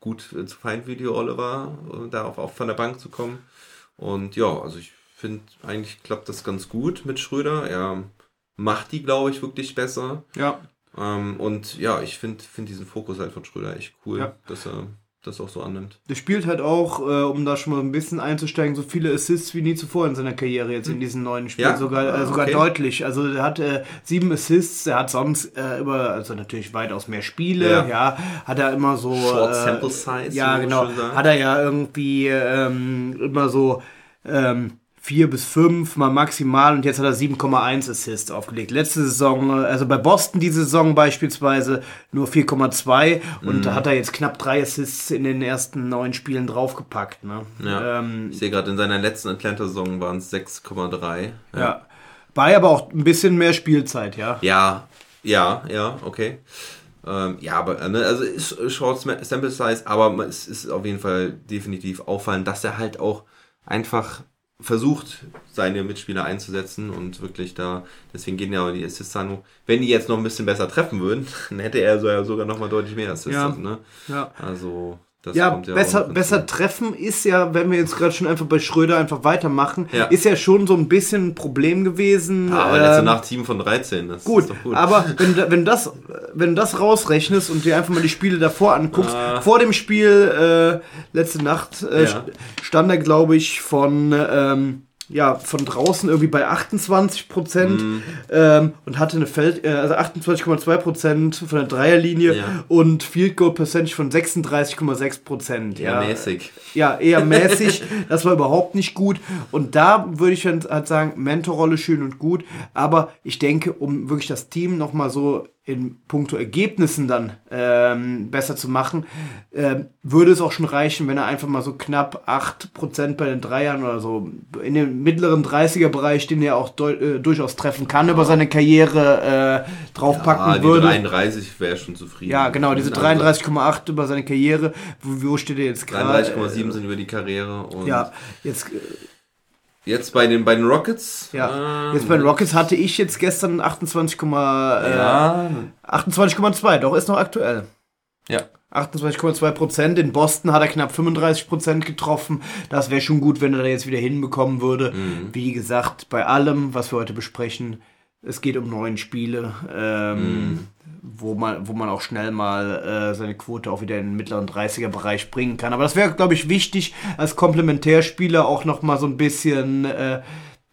gut äh, zu fein Video Oliver, äh, da auf, auf von der Bank zu kommen. Und ja, also ich finde, eigentlich klappt das ganz gut mit Schröder. Er macht die, glaube ich, wirklich besser. Ja. Ähm, und ja, ich finde find diesen Fokus halt von Schröder echt cool, Ja. dass er das auch so annimmt. Der spielt halt auch, äh, um da schon mal ein bisschen einzusteigen, so viele Assists wie nie zuvor in seiner Karriere jetzt in diesen neuen Spielen. Ja? Sogar, äh, Ah, sogar okay. deutlich. Also er hat äh, sieben Assists, er hat sonst äh, über, also natürlich weitaus mehr Spiele, Ja. ja, hat er immer so. Short äh, Sample Size, Ja, genau. Hat er ja irgendwie ähm, immer so ähm, vier bis fünf mal maximal und jetzt hat er 7,1 Assists aufgelegt. Letzte Saison, also bei Boston diese Saison beispielsweise nur 4,2 und Mhm. da hat er jetzt knapp drei Assists in den ersten neun Spielen draufgepackt. Ne? Ja. Ähm, Ich sehe gerade, in seiner letzten Atlanta-Saison waren es 6,3. ja. Bei aber auch ein bisschen mehr Spielzeit, ja. Ja, ja, ja, okay. Ähm, ja, aber äh, ne, also ist Short Sample Size, aber es ist auf jeden Fall definitiv auffallend, dass er halt auch einfach versucht, seine Mitspieler einzusetzen und wirklich da, deswegen gehen ja auch die Assists an. Wenn die jetzt noch ein bisschen besser treffen würden, dann hätte er so ja sogar noch mal deutlich mehr Assists. Ja. Ne? ja. Also, das Ja, ja besser, besser treffen ist ja, wenn wir jetzt gerade schon einfach bei Schröder einfach weitermachen, Ja. ist ja schon so ein bisschen ein Problem gewesen. Ja, aber letzte ähm, Nacht 7 von 13, das Gut, ist doch gut. aber wenn, du- wenn, das, wenn du das rausrechnest und dir einfach mal die Spiele davor anguckst, Ah. vor dem Spiel äh, letzte Nacht äh, stand er, glaube ich, von ähm, ja, von draußen irgendwie bei 28 Prozent ähm, und hatte eine Feld, äh, also 28,2 Prozent von der Dreierlinie Ja. und Field Goal Percentage von 36,6 Prozent. Ja, mäßig. Ja, eher mäßig. das war überhaupt nicht gut. Und da würde ich dann halt sagen, Mentorrolle schön und gut. Aber ich denke, um wirklich das Team nochmal so in puncto Ergebnissen dann ähm, besser zu machen, ähm, würde es auch schon reichen, wenn er einfach mal so knapp 8% bei den Dreiern oder so in dem mittleren 30er-Bereich, den er auch äh, durchaus treffen kann, über seine Karriere äh, draufpacken Ah, die würde. 33 wäre schon zufrieden. Ja, genau, diese Also 33,8 über seine Karriere. Wo, wo steht er jetzt gerade? 33,7 sind über die Karriere. Und Ja, jetzt, äh, jetzt bei den, bei den Rockets. ja. ähm, jetzt bei den Rockets hatte ich jetzt gestern 28, äh, Ja, 28,2, doch ist noch aktuell. ja. 28,2 Prozent. In Boston hat er knapp 35 Prozent getroffen. Das wäre schon gut, wenn er da jetzt wieder hinbekommen würde. Mhm. Wie gesagt, bei allem, was wir heute besprechen, es geht um neun Spiele, ähm, Mhm. wo, man, wo man auch schnell mal äh, seine Quote auch wieder in den mittleren 30er-Bereich bringen kann. Aber das wäre, glaube ich, wichtig, als Komplementärspieler auch noch mal so ein bisschen äh,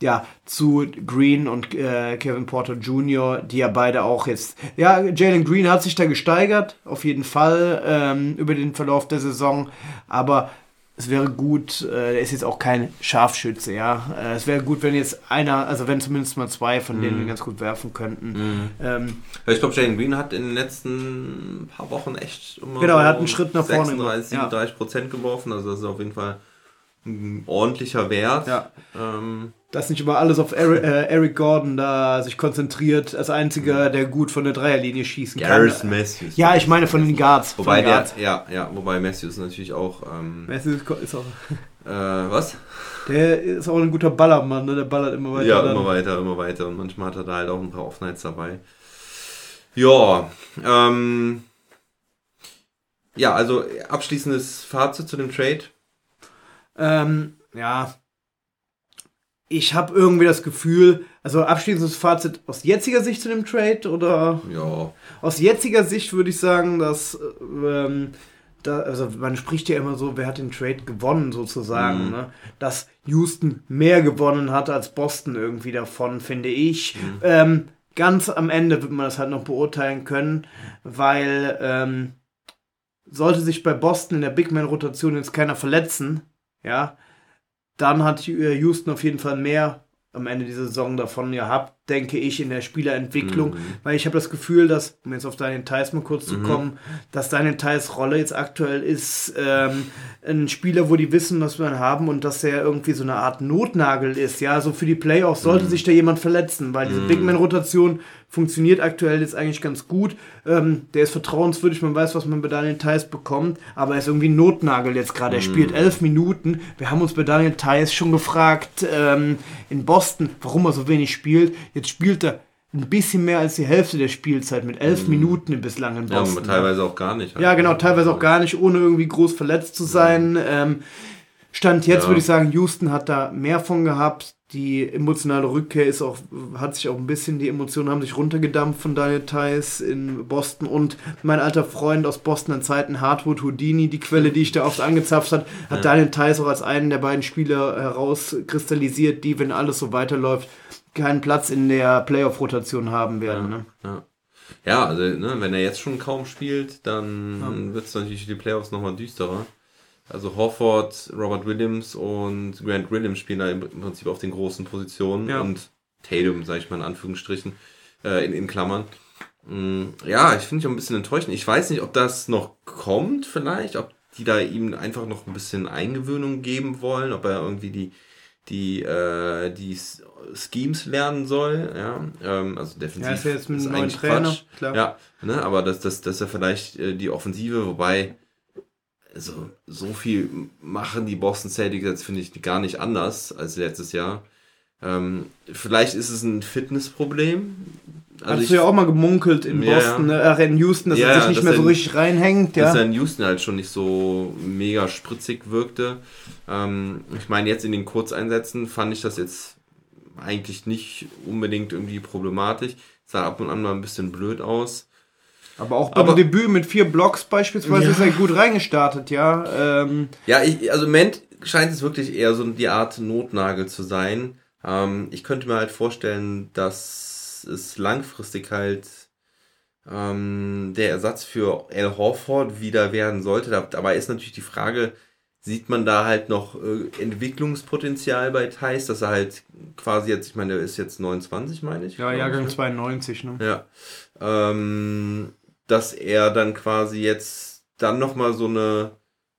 ja, zu Green und äh, Kevin Porter Jr., die ja beide auch jetzt, ja, Jalen Green hat sich da gesteigert, auf jeden Fall, ähm, über den Verlauf der Saison, aber es wäre gut, äh, er ist jetzt auch kein Scharfschütze, ja. Äh, es wäre gut, wenn jetzt einer, also wenn zumindest mal zwei von denen ganz gut werfen könnten. Ähm, Ja, Ich glaube, Jalen Green hat in den letzten paar Wochen echt immer Genau, er hat einen Schritt nach vorne 36, gemacht, ja. 37 Prozent geworfen. Also das ist auf jeden Fall ein ordentlicher Wert. Ja. Ähm, dass nicht immer alles auf Eric, äh, Eric Gordon da sich konzentriert, als einziger, der gut von der Dreierlinie schießen Gareth kann. Matthews. Ja, ich meine von den Guards. Wobei den der, Guards. ja, ja, wobei Matthews natürlich auch, ähm, Matthews ist auch, äh, was? der ist auch ein guter Ballermann, ne? der ballert immer weiter. Ja, dann. immer weiter, immer weiter. Und manchmal hat er da halt auch ein paar Off-Nights dabei. Ja, ähm, ja, also abschließendes Fazit zu dem Trade. Ähm, ja. Ich habe irgendwie das Gefühl, also abschließendes Fazit aus jetziger Sicht zu dem Trade oder Ja, aus jetziger Sicht würde ich sagen, dass ähm, da, also man spricht ja immer so, wer hat den Trade gewonnen sozusagen, Mhm. ne? dass Houston mehr gewonnen hat als Boston irgendwie davon, finde ich. Mhm. Ähm, ganz am Ende wird man das halt noch beurteilen können, weil ähm, sollte sich bei Boston in der Big Man Rotation jetzt keiner verletzen, ja, dann hat äh, Houston auf jeden Fall mehr am Ende dieser Saison davon gehabt, denke ich, in der Spielerentwicklung, Mhm. weil ich habe das Gefühl, dass, um jetzt auf Daniel Theiss mal kurz zu Mhm. kommen, dass Daniel Theiss Rolle jetzt aktuell ist, ähm, ein Spieler, wo die wissen, was wir haben und dass er irgendwie so eine Art Notnagel ist, ja, so für die Playoffs sollte Mhm. sich da jemand verletzen, weil diese Big Man-Rotation funktioniert aktuell jetzt eigentlich ganz gut. Ähm, der ist vertrauenswürdig, man weiß, was man bei Daniel Theiss bekommt, aber er ist irgendwie ein Notnagel jetzt gerade. Er spielt elf Minuten. Wir haben uns bei Daniel Theiss schon gefragt ähm, in Boston, warum er so wenig spielt. Jetzt spielt er ein bisschen mehr als die Hälfte der Spielzeit mit elf Minuten bislang in ja Boston. aber teilweise auch gar nicht. Ja, genau, teilweise auch gar nicht, ohne irgendwie groß verletzt zu sein. Ähm, Stand jetzt Ja. würde ich sagen, Houston hat da mehr von gehabt. Die emotionale Rückkehr ist auch, hat sich auch ein bisschen, die Emotionen haben sich runtergedampft von Daniel Theiss in Boston und mein alter Freund aus Boston in Zeiten, Hartwood Houdini, die Quelle, die ich da oft angezapft hat, hat Daniel Theiss auch als einen der beiden Spieler herauskristallisiert, die, wenn alles so weiterläuft, keinen Platz in der Playoff-Rotation haben werden. Ne? Ja. Ja, also ne, wenn er jetzt schon kaum spielt, dann wird es natürlich die Playoffs nochmal düsterer. Also Horford, Robert Williams und Grant Williams spielen da im Prinzip auf den großen Positionen Ja. und Tatum, sage ich mal in Anführungsstrichen, äh, in, in Klammern. Mm, Ja, ich finde ich auch ein bisschen enttäuschend. Ich weiß nicht, ob das noch kommt vielleicht, ob die da ihm einfach noch ein bisschen Eingewöhnung geben wollen, ob er irgendwie die die äh, die Schemes lernen soll, ja, ähm, also defensiv Ja, ist ja jetzt mit einem neuen eigentlich Trainer, Quatsch. klar. Ja, ne, aber dass das dass er vielleicht äh, die Offensive, wobei also so viel machen die Boston Celtics jetzt finde ich gar nicht anders als letztes Jahr. Ähm, vielleicht ist es ein Fitnessproblem. Also Hast du ja auch mal gemunkelt in Ja, Boston, ja. ne? ach, in Houston, dass Ja, er sich ja, nicht dass mehr so er- richtig reinhängt, dass ja. er in Houston halt schon nicht so mega spritzig wirkte. Ähm, ich meine, jetzt in den Kurzeinsätzen fand ich das jetzt eigentlich nicht unbedingt irgendwie problematisch. Sah ab und an mal ein bisschen blöd aus. Aber auch beim Aber- Debüt mit vier Blocks beispielsweise Ja. ist er gut reingestartet, ja. Ähm, Ja, ich, also im Moment scheint es wirklich eher so die Art Notnagel zu sein. Ähm, ich könnte mir halt vorstellen, dass es langfristig halt ähm, der Ersatz für Al Horford wieder werden sollte. Dabei ist natürlich die Frage, sieht man da halt noch äh, Entwicklungspotenzial bei Thais, dass er halt quasi jetzt, ich meine, der ist jetzt 29, meine ich. Ja, Jahrgang 92, ne? Ja. Ähm, dass er dann quasi jetzt dann nochmal so eine,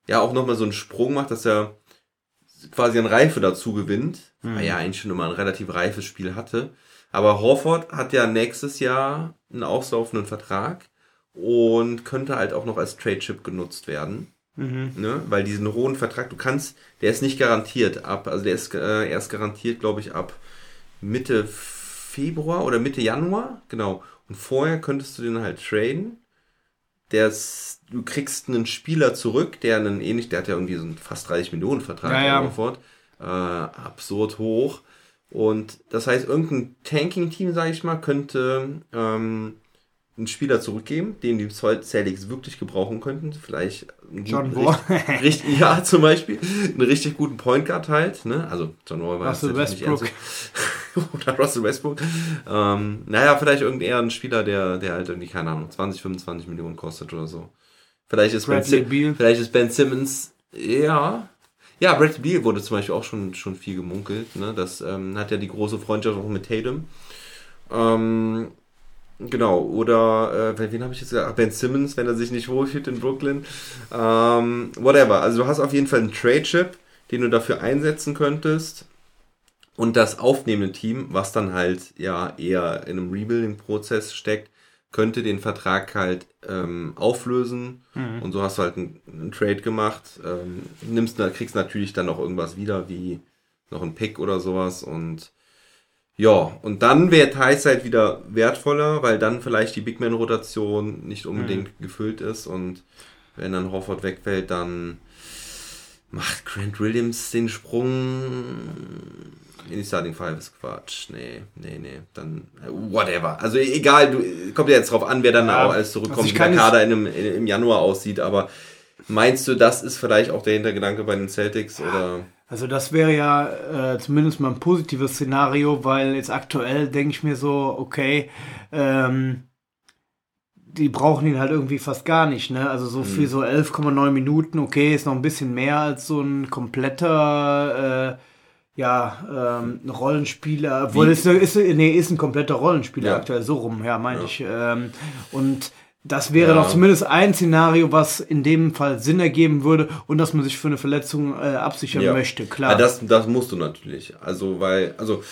ja, auch nochmal so einen Sprung macht, dass er quasi an Reife dazu gewinnt, mhm. weil er eigentlich schon immer ein relativ reifes Spiel hatte. Aber Horford hat ja nächstes Jahr einen auslaufenden Vertrag und könnte halt auch noch als Trade-Chip genutzt werden. Mhm. Ne? Weil diesen hohen Vertrag, du kannst, der ist nicht garantiert ab, also der ist äh, erst garantiert, glaube ich, ab Mitte Februar oder Mitte Januar, genau. Und vorher könntest du den halt traden. Der du kriegst einen Spieler zurück, der einen ähnlich, der hat ja irgendwie so einen fast 30 Millionen Vertrag ja, ja. Fort, äh, absurd hoch. Und das heißt, irgendein Tanking-Team, sage ich mal, könnte ähm, einen Spieler zurückgeben, den die Celtics wirklich gebrauchen könnten. Vielleicht einen John Wall. Richtig, richtig, ja, zum Beispiel. Einen richtig guten Point Guard halt. Ne? Also John Wall war Russell Westbrook. Nicht Oder Russell Westbrook. Ähm, naja, vielleicht irgendein Spieler, der, der halt irgendwie, keine Ahnung, 20, 25 Millionen kostet oder so. Vielleicht ist, ben, Sim vielleicht ist Ben Simmons, ja. Ja, Brad Beal wurde zum Beispiel auch schon, schon viel gemunkelt. Ne? Das ähm, hat ja die große Freundschaft auch mit Tatum. Ähm, Genau, oder äh, wen habe ich jetzt gesagt? Ach, Ben Simmons, wenn er sich nicht wohlfühlt in Brooklyn. Ähm, whatever. Also du hast auf jeden Fall einen Trade-Chip, den du dafür einsetzen könntest. Und das aufnehmende Team, was dann halt ja eher in einem Rebuilding-Prozess steckt, könnte den Vertrag halt ähm, auflösen. Mhm. Und so hast du halt einen, einen Trade gemacht. Ähm, nimmst, kriegst natürlich dann noch irgendwas wieder, wie noch ein Pick oder sowas. Und ja, und dann wäre Thais halt wieder wertvoller, weil dann vielleicht die Big Man-Rotation nicht unbedingt mhm. gefüllt ist und wenn dann Horford wegfällt, dann macht Grant Williams den Sprung in die Starting Five ist Quatsch. Nee, nee, nee. Dann, whatever. Also egal, du, kommt ja jetzt drauf an, wer dann ja, auch alles zurückkommt, also wie der Kader in in, im Januar aussieht, aber meinst du, das ist vielleicht auch der Hintergedanke bei den Celtics ja. oder? Also das wäre ja äh, zumindest mal ein positives Szenario, weil jetzt aktuell denke ich mir so, okay, ähm, die brauchen ihn halt irgendwie fast gar nicht, ne? Also so für mhm. so 11,9 Minuten, okay, ist noch ein bisschen mehr als so ein kompletter, äh, ja, ähm, Rollenspieler. Obwohl, ist, ist, nee, ist ein kompletter Rollenspieler ja. aktuell, so rum, ja, meine ja. ich. Ähm, und das wäre ja. doch zumindest ein Szenario, was in dem Fall Sinn ergeben würde und dass man sich für eine Verletzung äh, absichern ja. möchte, klar. Ja, das, das musst du natürlich. Also, weil, also,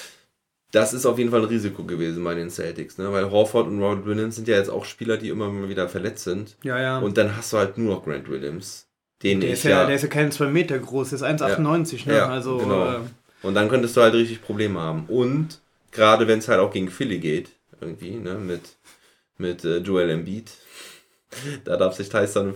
das ist auf jeden Fall ein Risiko gewesen bei den Celtics, ne? Weil Horford und Robert Williams sind ja jetzt auch Spieler, die immer mal wieder verletzt sind. Ja, ja. Und dann hast du halt nur noch Grant Williams. Den der, ist ja, ja, der ist ja kein 2 Meter groß, der ist 1,98, ja. ne? Ja, also, genau. Äh, und dann könntest du halt richtig Probleme haben. Und gerade wenn es halt auch gegen Philly geht, irgendwie, ne? Mit mit äh, Joel Embiid. Da darf sich Tyson.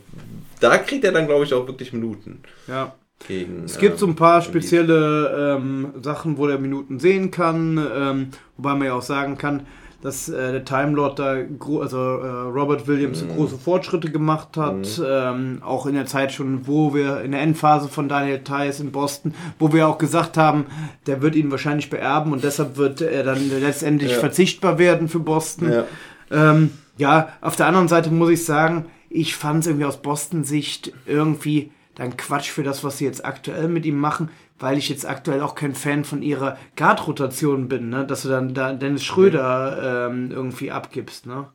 Da kriegt er dann, glaube ich, auch wirklich Minuten. Ja. Gegen, es gibt ähm, so ein paar spezielle ähm, Sachen, wo der Minuten sehen kann, ähm, wobei man ja auch sagen kann, dass äh, der Time Lord da, also äh, Robert Williams, mm. große Fortschritte gemacht hat. Mm. Ähm, auch in der Zeit schon, wo wir in der Endphase von Daniel Tice in Boston, wo wir auch gesagt haben, der wird ihn wahrscheinlich beerben und deshalb wird er dann letztendlich ja. verzichtbar werden für Boston. Ja. Ähm, ja, auf der anderen Seite muss ich sagen, ich fand es irgendwie aus Boston-Sicht irgendwie dann Quatsch für das, was sie jetzt aktuell mit ihm machen, weil ich jetzt aktuell auch kein Fan von ihrer Guard-Rotation bin, ne? dass du dann da Dennis Schröder ähm, irgendwie abgibst. Ne?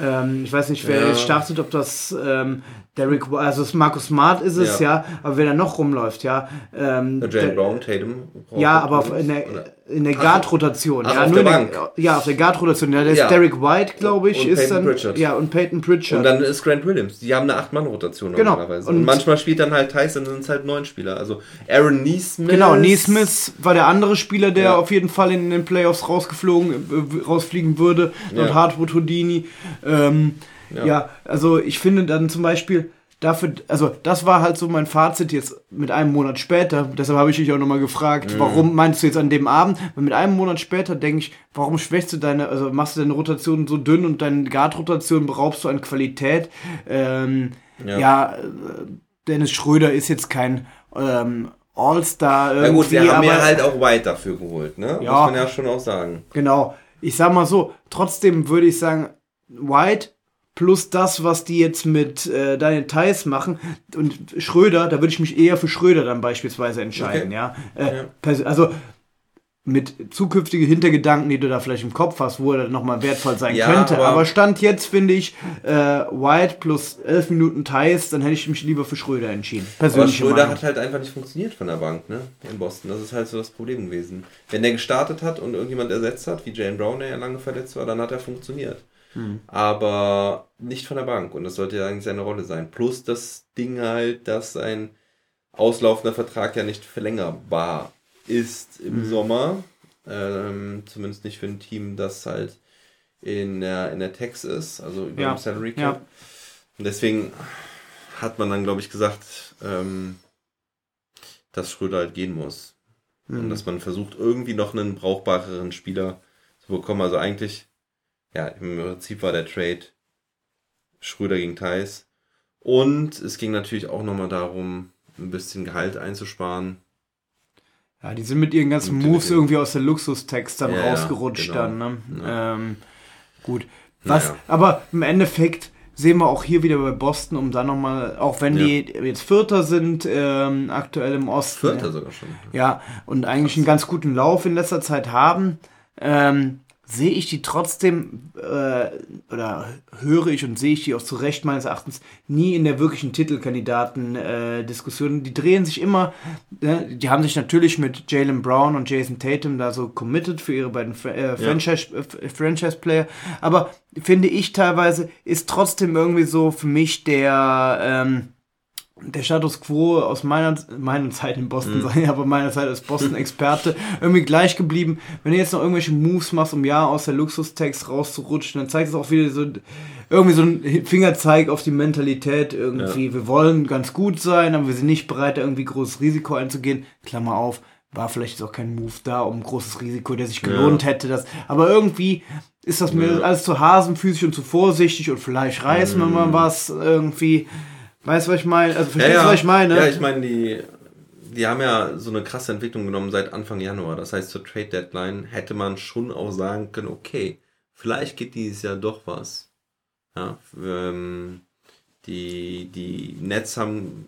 Ähm, ich weiß nicht, wer ja. jetzt startet, ob das ähm, Derek, also es Markus Smart ist es, ja. ja, aber wer da noch rumläuft, ja. Ähm, Jane Brown, Tatum. Ja, aber in der, in der Guard-Rotation. Ja, auf der Bank. ja, auf der Guard-Rotation. Ja, der ist Derek White, glaube ich, und ist Peyton dann. Pritchard. Ja, und Peyton Pritchard. Und dann ist Grant Williams. Die haben eine Acht-Mann-Rotation genau. normalerweise. Und, und, manchmal spielt dann halt Tyson, sind es halt neun Spieler. Also Aaron Neesmith. Genau, Neesmith war der andere Spieler, der ja. auf jeden Fall in den Playoffs rausgeflogen, äh, rausfliegen würde. Und Hardwood Houdini. Ähm, ja. ja, also ich finde dann zum Beispiel dafür, also das war halt so mein Fazit jetzt mit einem Monat später. Deshalb habe ich dich auch nochmal gefragt, mhm. warum meinst du jetzt an dem Abend? Weil mit einem Monat später denke ich, warum schwächst du deine, also machst du deine Rotation so dünn und deine Guard-Rotation beraubst du an Qualität? Ähm, ja. ja, Dennis Schröder ist jetzt kein ähm, All-Star Na gut, wir haben ja halt auch White dafür geholt, ne? Ja. Muss man ja schon auch sagen. Genau. Ich sag mal so, trotzdem würde ich sagen, White plus das, was die jetzt mit äh, Daniel Theiss machen und Schröder, da würde ich mich eher für Schröder dann beispielsweise entscheiden, Okay. ja. Äh, Ja. Also mit zukünftige Hintergedanken, die du da vielleicht im Kopf hast, wo er nochmal wertvoll sein Ja, könnte. aber- Aber, Stand jetzt finde ich äh, White plus 11 Minuten Theiss, dann hätte ich mich lieber für Schröder entschieden. Aber Persönliche Schröder Meinung. hat halt einfach nicht funktioniert von der Bank, ne? In Boston. Das ist halt so das Problem gewesen. Wenn der gestartet hat und irgendjemand ersetzt hat, wie Jane Brown, der ja lange verletzt war, dann hat er funktioniert. Hm. Aber nicht von der Bank. Und das sollte ja eigentlich seine Rolle sein. Plus das Ding halt, dass sein auslaufender Vertrag ja nicht verlängerbar ist im Hm. Sommer. Ähm, zumindest nicht für ein Team, das halt in der, in der Tax ist, also über Ja, dem Salary Cap. ja. Und deswegen hat man dann, glaube ich, gesagt, ähm, dass Schröder halt gehen muss. Und Mhm. dass man versucht, irgendwie noch einen brauchbareren Spieler zu bekommen. Also eigentlich, ja, im Prinzip war der Trade Schröder gegen Thais. Und es ging natürlich auch nochmal darum, ein bisschen Gehalt einzusparen. Ja, die sind mit ihren ganzen Mit Moves irgendwie aus der Luxustext dann Ja, rausgerutscht genau. dann. Ne? Ja. Ähm, gut. Was, Naja. aber im Endeffekt sehen wir auch hier wieder bei Boston, um dann nochmal, auch wenn Ja. die jetzt Vierter sind, ähm, aktuell im Osten. Vierter sogar schon. Ja, und eigentlich einen ganz guten Lauf in letzter Zeit haben, ähm, sehe ich die trotzdem, äh, oder höre ich und sehe ich die auch zu Recht meines Erachtens nie in der wirklichen Titelkandidaten-Diskussion. die drehen sich immer, ne, die haben sich natürlich mit Jalen Brown und Jason Tatum da so committed für ihre beiden Fra äh, Franchise, äh, Franchise-Player, aber finde ich teilweise ist trotzdem irgendwie so für mich der, ähm, der Status quo aus meiner, meiner Zeit in Boston sein, aber meiner Zeit als Boston-Experte irgendwie gleich geblieben. Wenn du jetzt noch irgendwelche Moves machst, um ja aus der Luxustext rauszurutschen, dann zeigt es auch wieder so irgendwie so ein Fingerzeig auf die Mentalität irgendwie. Wir wollen ganz gut sein, aber wir sind nicht bereit, da irgendwie großes Risiko einzugehen. Klammer auf, war vielleicht jetzt auch kein Move da, um großes Risiko, der sich gelohnt hätte. Das, aber irgendwie ist das mir alles zu hasenfüßig und zu vorsichtig und vielleicht reißen wir mal was irgendwie. Weißt du, was ich meine? Also, verstehst du, was ich meine? Ja, ich meine, die, die haben ja so eine krasse Entwicklung genommen seit Anfang Januar. Das heißt, zur Trade Deadline hätte man schon auch sagen können, okay, vielleicht geht dieses Jahr doch was. Ja, ähm, die, die Nets haben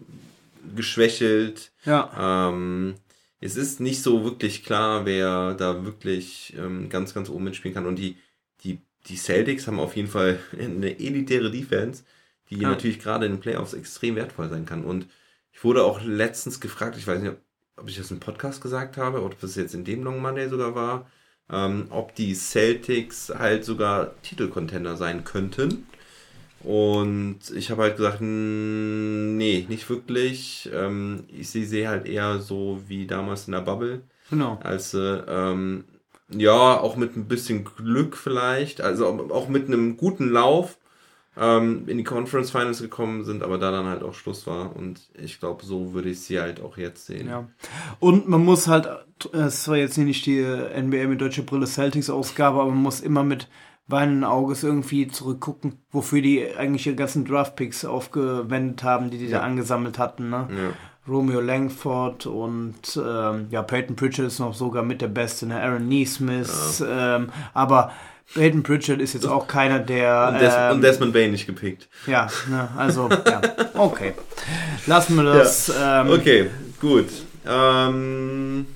geschwächelt. ja. Ähm, es ist nicht so wirklich klar, wer da wirklich ähm, ganz, ganz oben mitspielen kann. Und die, die, die Celtics haben auf jeden Fall eine elitäre Defense, die Ja. natürlich gerade in den Playoffs extrem wertvoll sein kann. Und ich wurde auch letztens gefragt, ich weiß nicht, ob ich das im Podcast gesagt habe oder ob das jetzt in dem Long Monday sogar war, ähm, ob die Celtics halt sogar Titelcontender sein könnten. Und ich habe halt gesagt, "Mm, nee, nicht wirklich. Ähm, ich sie sehe halt eher so wie damals in der Bubble, Genau. als äh, ähm, ja, auch mit ein bisschen Glück vielleicht, also auch mit einem guten Lauf ähm, in die Conference Finals gekommen sind, aber da dann halt auch Schluss war. Und ich glaube, so würde ich sie halt auch jetzt sehen. Ja. Und man muss halt, äh, es war jetzt nicht die äh, NBA mit deutscher Brille Celtics Ausgabe, aber man muss immer mit weinenden Auges irgendwie zurückgucken, wofür die eigentlich ihre ganzen Draftpicks aufgewendet haben, die die da angesammelt hatten. Ne? Ja. Romeo Langford und ähm, ja, Peyton Pritchard ist noch sogar mit der Beste, ne? Aaron Neesmith, ähm, aber Peyton Pritchard ist jetzt auch keiner, der Und, Des ähm, und Desmond Bain nicht gepickt. ja, ne, also ja, okay. Lassen wir das. Ähm, Okay, gut. Ähm,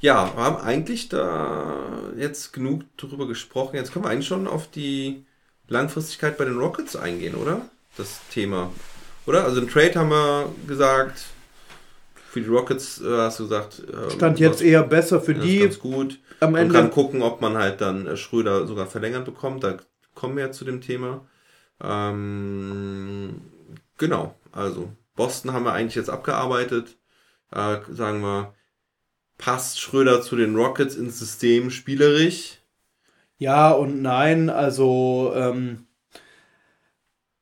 ja, wir haben eigentlich da jetzt genug drüber gesprochen. Jetzt können wir eigentlich schon auf die Langfristigkeit bei den Rockets eingehen, oder? Das Thema. Oder? Also den Trade haben wir gesagt. Für die Rockets äh, hast du gesagt. ähm, Stand jetzt eher besser für die. ganz gut. Am Man Ende- kann gucken, ob man halt dann äh, Schröder sogar verlängert bekommt. Da kommen wir ja zu dem Thema. Ähm, genau, also Boston haben wir eigentlich jetzt abgearbeitet. Äh, sagen wir, passt Schröder zu den Rockets ins System spielerisch? Ja und nein, also ähm,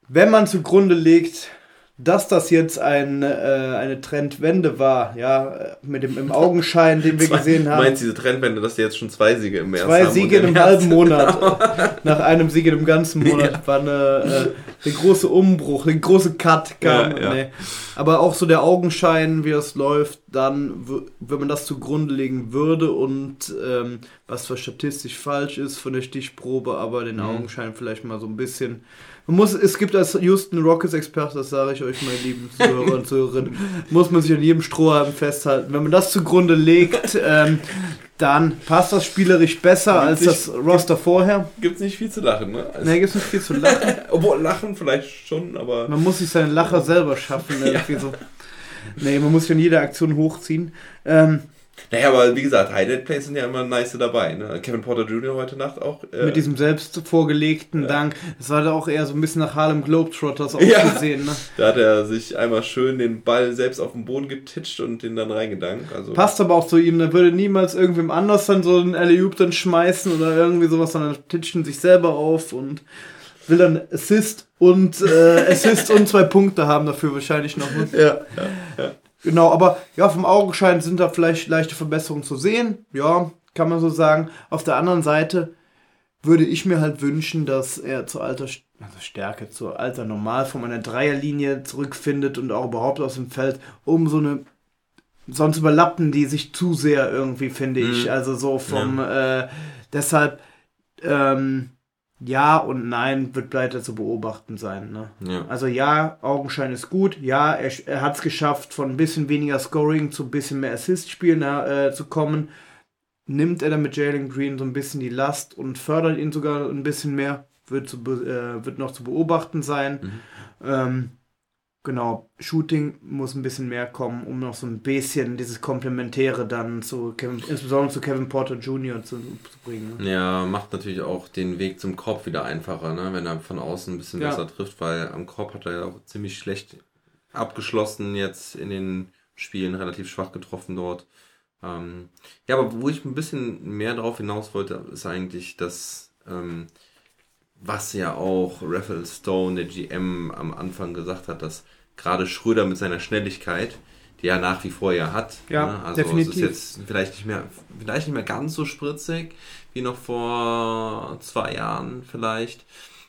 wenn man zugrunde legt, dass das jetzt ein, äh, eine Trendwende war, ja, äh, mit dem im Augenschein, den wir Zwei- gesehen Du haben. meinst diese Trendwende, dass die jetzt schon zwei Siege im März Zwei haben? Siege in einem März- halben Monat. Nach einem Sieg in einem ganzen Monat war eine, der große Umbruch, der große Cut kam. Ja, ja. Nee. Aber auch so der Augenschein, wie es läuft, dann, wenn man das zugrunde legen würde und ähm, was zwar statistisch falsch ist von der Stichprobe, aber den Augenschein vielleicht mal so ein bisschen. Man muss, es gibt als Houston Rockets Experte, das sage ich euch, meine lieben Zuhörer und Zuhörerinnen, muss man sich an jedem Strohhalm festhalten. Wenn man das zugrunde legt, ähm, dann passt das spielerisch besser als das Roster vorher. Gibt's nicht viel zu lachen, ne? Also, Ne, gibt's nicht viel zu lachen. Obwohl, lachen vielleicht schon, aber. Man muss sich seinen Lacher selber schaffen. Irgendwie so. Nee, man muss sich an jeder Aktion hochziehen. Ähm, Naja, aber wie gesagt, Highlight Plays sind ja immer nice dabei, ne? Kevin Porter Jr. heute Nacht auch. äh, mit diesem selbst vorgelegten Dank. Das war da auch eher so ein bisschen nach Harlem Globetrotters Ja. ausgesehen. Ne? Da hat er sich einmal schön den Ball selbst auf den Boden getitscht und den dann reingedankt. Also, Passt aber auch zu ihm. Da würde niemals irgendwem anders dann so einen alley dann schmeißen oder irgendwie sowas, sondern titschen sich selber auf und will dann Assist und äh, Assist und zwei Punkte haben dafür wahrscheinlich noch. Ne? Ja, Genau, aber ja, vom Augenschein sind da vielleicht leichte Verbesserungen zu sehen. Ja, kann man so sagen. Auf der anderen Seite würde ich mir halt wünschen, dass er zur alter also Stärke, zur alter Normalform einer Dreierlinie zurückfindet und auch überhaupt aus dem Feld, um so eine sonst überlappen die sich zu sehr irgendwie, finde ich. Mhm. Also so vom äh, deshalb ähm, ja und nein wird weiter zu beobachten sein. Ne? ja. Also ja, Augenschein ist gut. Ja, er, er hat es geschafft, von ein bisschen weniger Scoring zu ein bisschen mehr Assist-Spielen äh, zu kommen. Nimmt er dann mit Jalen Green so ein bisschen die Last und fördert ihn sogar ein bisschen mehr. Wird, zu, äh, wird noch zu beobachten sein. Ähm, genau, Shooting muss ein bisschen mehr kommen, um noch so ein bisschen dieses Komplementäre dann zu Kevin, insbesondere zu Kevin Porter Jr. zu, zu bringen. Ne? Ja, macht natürlich auch den Weg zum Korb wieder einfacher, ne? wenn er von außen ein bisschen Ja. besser trifft, weil am Korb hat er ja auch ziemlich schlecht abgeschlossen jetzt in den Spielen, relativ schwach getroffen dort. Ähm, ja, aber wo ich ein bisschen mehr drauf hinaus wollte, ist eigentlich das, ähm, was ja auch Raphael Stone, der GM, am Anfang gesagt hat, dass gerade Schröder mit seiner Schnelligkeit, die er nach wie vor ja hat, Ja, ne? also definitiv. es ist jetzt vielleicht nicht mehr, vielleicht nicht mehr ganz so spritzig wie noch vor zwei Jahren vielleicht,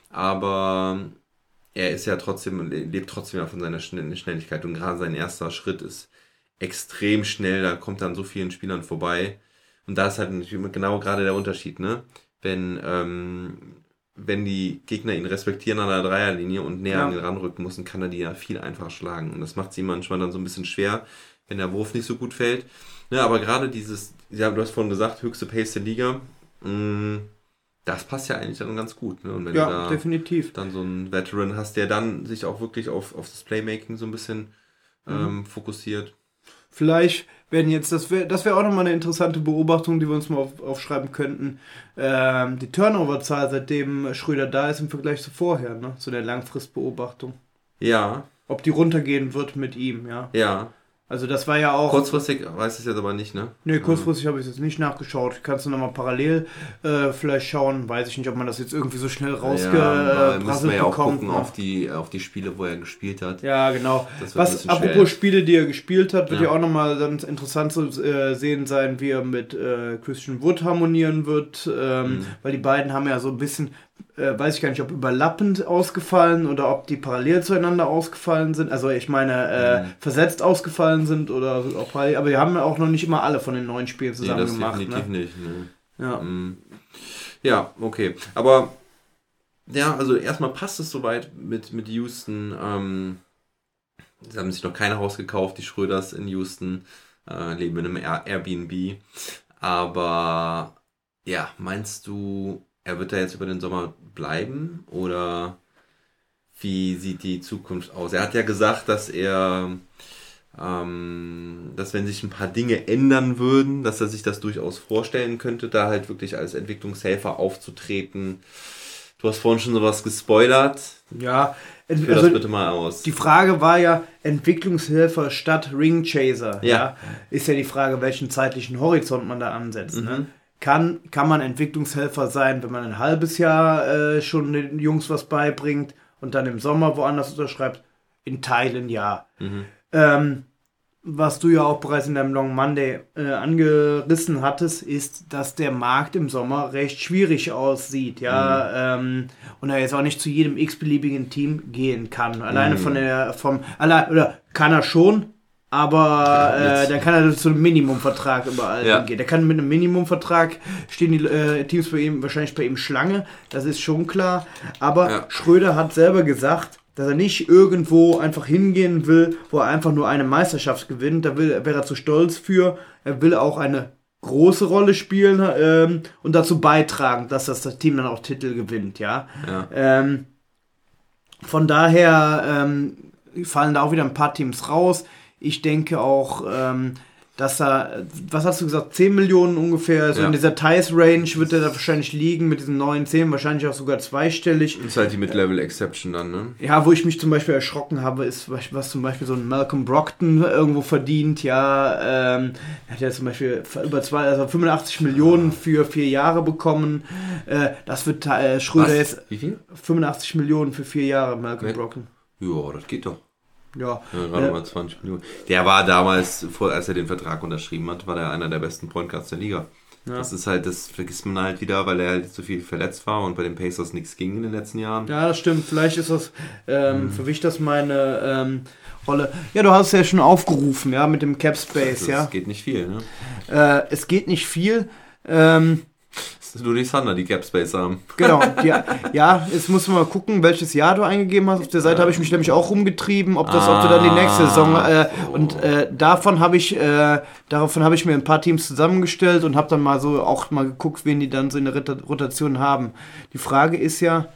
aber er ist ja trotzdem, lebt trotzdem ja von seiner Schne- Schnelligkeit und gerade sein erster Schritt ist extrem schnell, da kommt dann so vielen Spielern vorbei und da ist halt natürlich genau gerade der Unterschied, ne? Wenn, ähm, wenn die Gegner ihn respektieren an der Dreierlinie und näher Ja. an ihn ranrücken müssen, kann er die ja viel einfacher schlagen. Und das macht sie manchmal dann so ein bisschen schwer, wenn der Wurf nicht so gut fällt. Ne, aber gerade dieses, ja, du hast vorhin gesagt, höchste Pace der Liga, mh, das passt ja eigentlich dann ganz gut. Ne? Und wenn Ja, du da definitiv. dann so einen Veteran hast, der dann sich auch wirklich auf, auf das Playmaking so ein bisschen ähm, fokussiert. Vielleicht werden jetzt, das wäre das wär auch nochmal eine interessante Beobachtung, die wir uns mal auf, aufschreiben könnten. Ähm, die Turnover-Zahl, seitdem Schröder da ist, im Vergleich zu vorher, ne? Zu der Langfristbeobachtung. Ja, Ob die runtergehen wird mit ihm, ja. ja. Also das war ja auch. Kurzfristig weiß ich jetzt aber nicht, ne? Nee, kurzfristig habe ich es jetzt nicht nachgeschaut. Kannst du nochmal parallel äh, vielleicht schauen. Weiß ich nicht, ob man das jetzt irgendwie so schnell Ja, da müssen rausgeprasselt wir ja auch bekommt. gucken ne? auf die, auf die Spiele, wo er gespielt hat. Ja, genau. Was, apropos. Spiele, die er gespielt hat, wird ja, Ja. auch nochmal ganz interessant zu äh, sehen sein, wie er mit äh, Christian Wood harmonieren wird, ähm, Mhm. weil die beiden haben ja so ein bisschen, äh, weiß ich gar nicht, ob überlappend ausgefallen oder ob die parallel zueinander ausgefallen sind. Also ich meine, äh, Mhm. versetzt ausgefallen sind oder auch parallel, aber die haben ja auch noch nicht immer alle von den neuen Spielen Nee, zusammen das gemacht. definitiv Ne? nicht. Ne? Ja. Mm. Ja, okay. Aber ja, also erstmal passt es soweit mit, mit Houston. Ähm, sie haben sich noch kein Haus gekauft, die Schröders in Houston, äh, leben in einem Air Airbnb. Aber ja, meinst du, er wird da jetzt über den Sommer bleiben oder wie sieht die Zukunft aus? Er hat ja gesagt, dass er ähm, dass wenn sich ein paar Dinge ändern würden, dass er sich das durchaus vorstellen könnte, da halt wirklich als Entwicklungshelfer aufzutreten. Du hast vorhin schon sowas gespoilert. Ja, Führ also das bitte mal aus. die Frage war ja Entwicklungshelfer statt Ringchaser. Ja. Ist ja die Frage, welchen zeitlichen Horizont man da ansetzt. Ne? Mhm. Kann, kann man Entwicklungshelfer sein, wenn man ein halbes Jahr äh, schon den Jungs was beibringt und dann im Sommer woanders unterschreibt? In Teilen ja. Mhm. Ähm, was du ja auch bereits in deinem Long Monday äh, angerissen hattest, ist, dass der Markt im Sommer recht schwierig aussieht, ja, ähm, und er jetzt auch nicht zu jedem x-beliebigen Team gehen kann. Alleine von der, vom, allein, oder kann er schon, aber Ja, äh, dann kann er zu einem Minimumvertrag überall Ja. hingehen. Der kann mit einem Minimumvertrag stehen die äh, Teams bei ihm wahrscheinlich bei ihm Schlange, das ist schon klar. Aber Ja. Schröder hat selber gesagt, dass er nicht irgendwo einfach hingehen will, wo er einfach nur eine Meisterschaft gewinnt. Da will, wäre er zu stolz für. Er will auch eine große Rolle spielen ähm, und dazu beitragen, dass das, das Team dann auch Titel gewinnt, ja. Ja. Ähm, von daher ähm, fallen da auch wieder ein paar Teams raus. Ich denke auch, ähm, dass da, was hast du gesagt, 10 Millionen ungefähr, so Ja. in dieser Thais-Range wird er da wahrscheinlich liegen mit diesen neuen 10, wahrscheinlich auch sogar zweistellig. Ist halt die Mid-Level-Exception dann, ne? Ja, wo ich mich zum Beispiel erschrocken habe, ist, was was zum Beispiel so ein Malcolm Brockton irgendwo verdient, ja, ähm, er hat ja zum Beispiel über zwei, also 85 Millionen für vier Jahre bekommen. Äh, das wird äh, Schröder jetzt Wie viel? 85 Millionen für vier Jahre, Malcolm Okay. Brockton. Ja, das geht doch. Ja, Ja, gerade mal 20 Millionen. Der war damals, vor, als er den Vertrag unterschrieben hat, war der einer der besten Point Guards der Liga. Ja. Das ist halt, das vergisst man halt wieder, weil er halt so viel verletzt war und bei den Pacers nichts ging in den letzten Jahren. ja, das stimmt. Vielleicht ist das, ähm, Mhm. verwischt das meine ähm, Rolle. Ja, du hast es ja schon aufgerufen, ja, mit dem Cap Space, ja. geht nicht viel, ne? Äh, es geht nicht viel. Ähm, nur die Thunder, die Gap Space haben. Genau, ja, ja, jetzt muss man mal gucken, welches Jahr du eingegeben hast. Auf der Seite habe ich mich nämlich auch rumgetrieben, ob das, ob du dann die nächste Ah, Saison äh, so. und äh, davon habe ich, äh, davon habe ich mir ein paar Teams zusammengestellt und habe dann mal so auch mal geguckt, wen die dann so in der Rota- Rotation haben. Die Frage ist ja,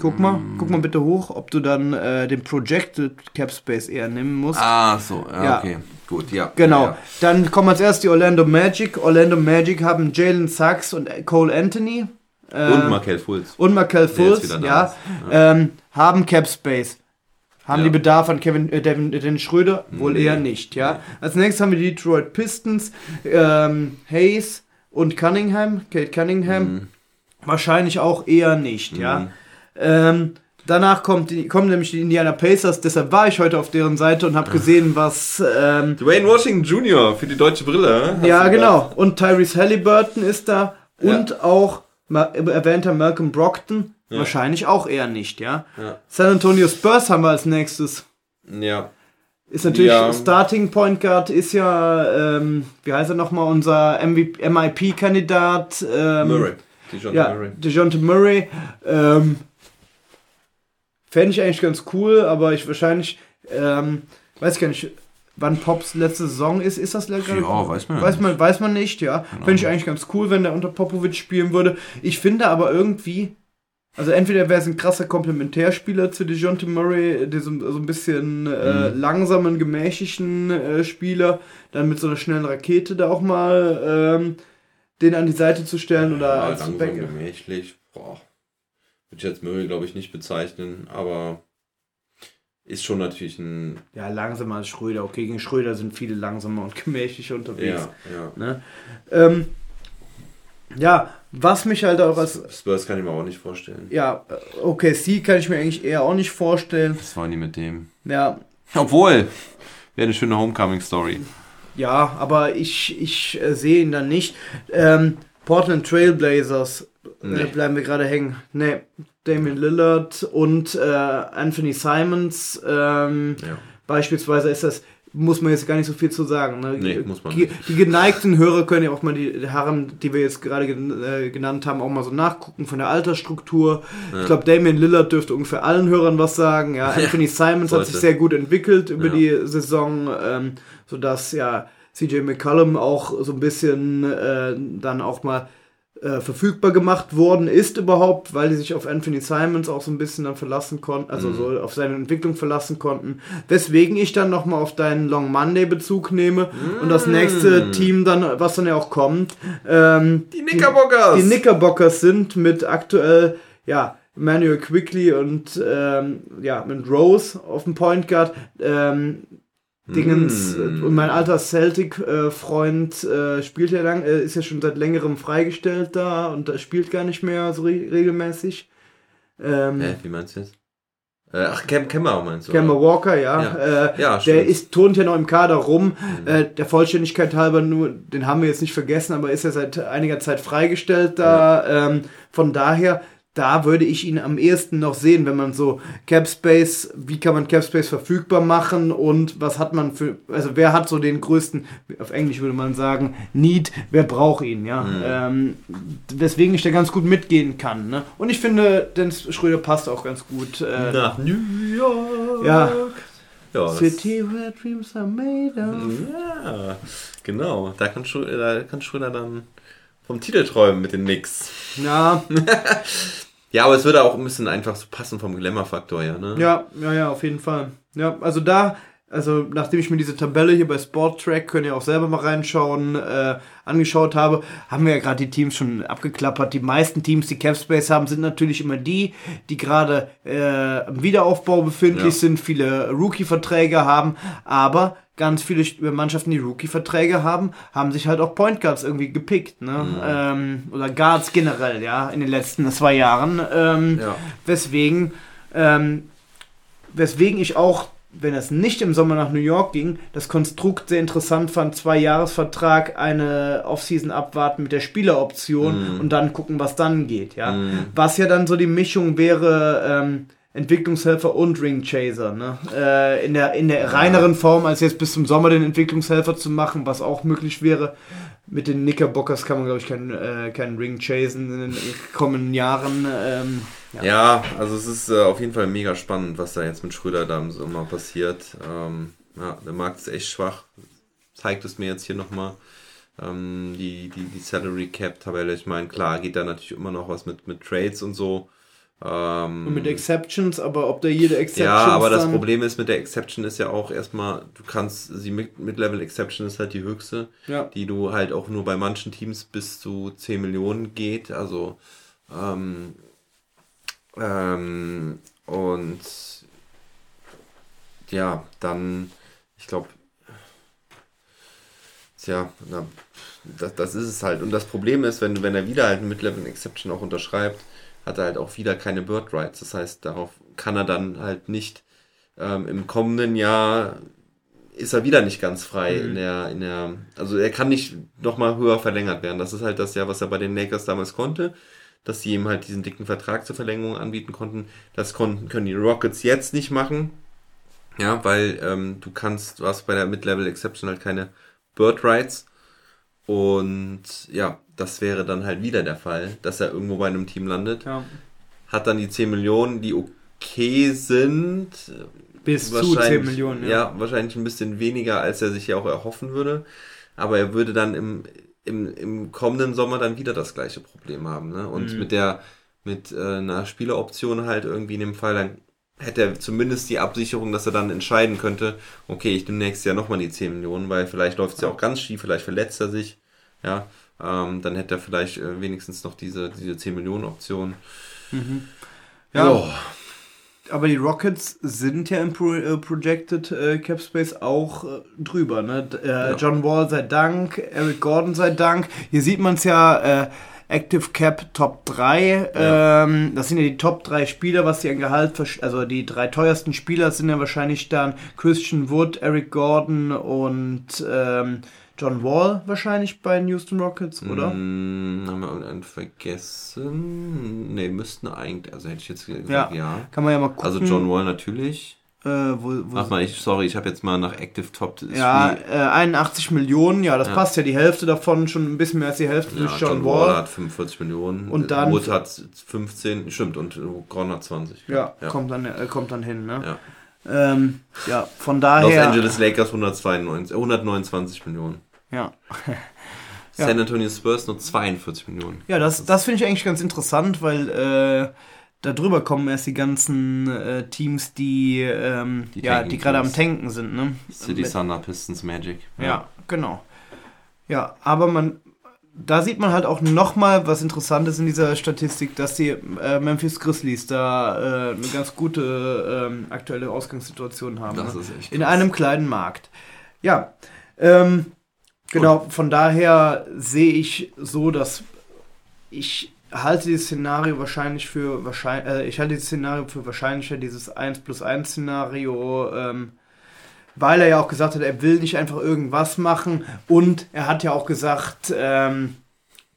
guck mal, guck mal bitte hoch, ob du dann äh, den Projected Cap Space eher nehmen musst. Ah, so, ja, Ja. okay. Gut, ja. Genau. Ja, Dann kommen als erstes die Orlando Magic. Orlando Magic haben Jalen Sachs und Cole Anthony. ja. Äh, Und Markel Fultz. und Markel Fultz, da ja, ist. Ähm, haben Cap Space. Haben Ja. die Bedarf an Kevin, äh, Devin, äh, Dennis Schröder? Wohl Nee. eher nicht, ja. Als nächstes haben wir die Detroit Pistons, ähm, Hayes und Cunningham, Kate Cunningham. Mhm. Wahrscheinlich auch eher nicht, ja. Ähm, danach kommt die, kommen nämlich die Indiana Pacers, deshalb war ich heute auf deren Seite und habe gesehen, was ähm, Dwayne Washington Jr. für die deutsche Brille. Ja, genau. Und Tyrese Halliburton ist da. Ja. Und auch erwähnter Malcolm Brockton. Wahrscheinlich auch eher nicht, ja. Ja. San Antonio Spurs haben wir als nächstes. Ja. Ist natürlich Ja. Starting Point Guard, ist ja, ähm, wie heißt er nochmal, unser MIP-Kandidat. Ähm, Murray. Dijon Ja, Murray. DeJounte Murray. Ähm, Fände ich eigentlich ganz cool, aber ich wahrscheinlich, ähm, weiß gar nicht, wann Pops letzte Saison ist. Ist das gerade? Ja, weiß man Weiß nicht. man, weiß man nicht, ja. Fände ich eigentlich ganz cool, wenn der unter Popovic spielen würde. Ich finde aber irgendwie, also entweder wäre es ein krasser Komplementärspieler zu DeJounte Murray, der so, ein bisschen äh, Mhm. langsamen, gemächlichen äh, Spieler, dann mit so einer schnellen Rakete da auch mal ähm, den an die Seite zu stellen oder Ja, als langsam, gemächlich. Boah. Würde ich jetzt Murray, glaube ich, nicht bezeichnen, aber ist schon natürlich ein. Ja, langsamer als Schröder. Okay, gegen Schröder sind viele langsamer und gemächlicher unterwegs. Ja, ja. Ne? Ähm, ja, was mich halt auch als. Spurs kann ich mir auch nicht vorstellen. Ja, äh, OKC kann ich mir eigentlich eher auch nicht vorstellen. Das war nie mit dem. Ja, Obwohl, wäre eine schöne Homecoming-Story. ja aber ich, ich äh, sehe ihn dann nicht. Ähm, Portland Trailblazers, Nee. bleiben wir gerade hängen. Ne, Damian Lillard und äh, Anthony Simons. Ähm, Ja. Beispielsweise ist das, muss man jetzt gar nicht so viel zu sagen. Ne? Nee, muss man die, nicht. die geneigten Hörer können ja auch mal die Herren, die wir jetzt gerade äh, genannt haben, auch mal so nachgucken von der Altersstruktur. Ich glaube, Damian Lillard dürfte ungefähr allen Hörern was sagen. Ja, Anthony Simons hat sollte. sich sehr gut entwickelt über Ja. die Saison, ähm, sodass ja CJ McCollum auch so ein bisschen äh, dann auch mal äh, verfügbar gemacht worden ist überhaupt, weil die sich auf Anthony Simons auch so ein bisschen dann verlassen konnten, also so auf seine Entwicklung verlassen konnten. Weswegen ich dann nochmal auf deinen Long Monday Bezug nehme und das nächste Team dann, was dann ja auch kommt, ähm, Die Knickerbockers! die Knickerbockers sind mit aktuell, ja, Emmanuel Quickly und ähm, ja, mit Rose auf dem Point Guard. Ähm, Dingens Mm. und mein alter Celtic-Freund äh, spielt ja lang, äh, ist ja schon seit längerem freigestellt da und spielt gar nicht mehr so re regelmäßig. Ähm, Hä, wie meinst du jetzt? Äh, ach, Cam Kemmer meinst du? Kemba oder? Walker, ja. Ja. Äh, Ja, der ist, turnt ja noch im Kader rum. Äh, der Vollständigkeit halber nur, den haben wir jetzt nicht vergessen, aber ist ja seit einiger Zeit freigestellt da. Ähm, von daher, da würde ich ihn am ehesten noch sehen, wenn man so Capspace, wie kann man Capspace verfügbar machen und was hat man für, also wer hat so den größten, auf Englisch würde man sagen, Need, wer braucht ihn, ja. Ähm, weswegen ich da ganz gut mitgehen kann. Ne? Und ich finde, Dennis Schröder passt auch ganz gut. Äh, Nach New York. Ja. Ja, City where dreams are made of. ja genau. Da kann, Schröder, da kann Schröder dann vom Titel träumen mit den Knicks. Ja, Ja, aber es würde auch ein bisschen einfach so passen vom Glamour-Faktor, ja, ne? ja, ja, ja, auf jeden Fall. Ja, also da, also nachdem ich mir diese Tabelle hier bei Sporttrack, könnt ihr auch selber mal reinschauen, äh, angeschaut habe, haben wir ja gerade die Teams schon abgeklappert. Die meisten Teams, die Capspace haben, sind natürlich immer die, die gerade äh, im Wiederaufbau befindlich Ja. sind, viele Rookie-Verträge haben, aber ganz viele Mannschaften, die Rookie-Verträge haben, haben sich halt auch Point Guards irgendwie gepickt, ne? Ähm, oder Guards generell, ja, in den letzten zwei Jahren. Ähm, Ja. Weswegen, ähm, weswegen ich auch, wenn es nicht im Sommer nach New York ging, das Konstrukt sehr interessant fand, zwei Jahresvertrag, eine Offseason abwarten mit der Spieleroption und dann gucken, was dann geht, ja. Was ja dann so die Mischung wäre, ähm, Entwicklungshelfer und Ringchaser, ne? Äh, in der, in der reineren Form, als jetzt bis zum Sommer den Entwicklungshelfer zu machen, was auch möglich wäre. Mit den Knickerbockers kann man, glaube ich, keinen äh, keinen Ring chasen in den kommenden Jahren. Ähm, ja. Ja, also es ist äh, auf jeden Fall mega spannend, was da jetzt mit Schröder da im Sommer passiert. Ähm, ja, der Markt ist echt schwach. Zeigt es mir jetzt hier nochmal. Ähm, die, die, die Salary Cap Tabelle, ich meine, klar, geht da natürlich immer noch was mit, mit Trades und so. Ähm, Und mit Exceptions, aber ob da jede Exception ja, aber das Problem ist mit der Exception ist ja auch erstmal, du kannst, die Mid- Mid-Level Exception ist halt die höchste, Ja. die du halt auch nur bei manchen Teams bis zu 10 Millionen geht, also ähm, ähm, und ja, dann, ich glaube, tja, na, das, das ist es halt. Und das Problem ist, wenn, wenn er wieder halt eine Mid-Level Exception auch unterschreibt, hat er halt auch wieder keine Bird Rights. Das heißt, darauf kann er dann halt nicht ähm, im kommenden Jahr ist er wieder nicht ganz frei in der, in der, also er kann nicht nochmal höher verlängert werden. Das ist halt das ja, was er bei den Lakers damals konnte, dass sie ihm halt diesen dicken Vertrag zur Verlängerung anbieten konnten. Das konnten, können die Rockets jetzt nicht machen. Ja, weil ähm, du kannst, du hast bei der Mid-Level Exception halt keine Bird Rights. Und ja, das wäre dann halt wieder der Fall, dass er irgendwo bei einem Team landet. Ja. Hat dann die 10 Millionen, die okay sind. Bis zu Wahrscheinlich- 10 Millionen, ja. Ja, wahrscheinlich ein bisschen weniger, als er sich ja auch erhoffen würde. Aber er würde dann im, im, im kommenden Sommer dann wieder das gleiche Problem haben. Ne? Mhm. Und mit der mit äh, einer Spieleroption halt irgendwie in dem Fall, dann hätte er zumindest die Absicherung, dass er dann entscheiden könnte, okay, ich nehme nächstes Jahr nochmal die 10 Millionen, weil vielleicht läuft es ja auch ganz schief, vielleicht verletzt er sich. Ja, ähm, dann hätte er vielleicht äh, wenigstens noch diese, diese 10 Millionen Option. Ja. Aber die Rockets sind ja im Pro äh, Projected äh, Cap Space auch äh, drüber. Ne? Äh, John Wall sei Dank, Eric Gordon sei Dank. Hier sieht man es ja, äh, Active Cap Top 3. Ähm, das sind ja die Top 3 Spieler, was die an Gehalt, also die drei teuersten Spieler sind ja wahrscheinlich dann Christian Wood, Eric Gordon und ähm, John Wall wahrscheinlich bei den Houston Rockets, oder? Hm, haben wir irgendeinen vergessen? Ne, müssten eigentlich, also hätte ich jetzt gesagt, Ja. ja. Kann man ja mal gucken. Also John Wall natürlich. Äh, wo, wo Ach mal, ich, sorry, ich habe jetzt mal nach Active Top Ja, äh, 81 Millionen, ja, das Ja. passt ja. Die Hälfte davon, schon ein bisschen mehr als die Hälfte ja, durch John, John Wall. Wall hat 45 Millionen. Und dann- Wood hat 15, stimmt, und Gordon hat 20. ja, ja. Kommt, dann, äh, kommt dann hin, ne? Ja. Ähm, ja, von Los daher. Angeles Lakers 192, äh, 129 Millionen. Ja, Ja. San Antonio Spurs nur 42 Millionen. ja das, das finde ich eigentlich ganz interessant, weil äh, da drüber kommen erst die ganzen äh, Teams, die, ähm, Die ja, die gerade am. Tanken sind, ne? City Thunder, Pistons, Magic. Ja, genau. Ja, aber man, da sieht man halt auch nochmal was Interessantes in dieser Statistik, dass die äh, Memphis Grizzlies da äh, eine ganz gute ähm, aktuelle Ausgangssituation haben. Das ne? ist echt In krass. einem kleinen Markt. Ja, ähm, genau, von daher sehe ich so, dass ich halte dieses Szenario wahrscheinlich für wahrscheinlich, äh, ich halte dieses Szenario für wahrscheinlicher, dieses 1 plus 1 Szenario, ähm, weil er ja auch gesagt hat, er will nicht einfach irgendwas machen und er hat ja auch gesagt, ähm,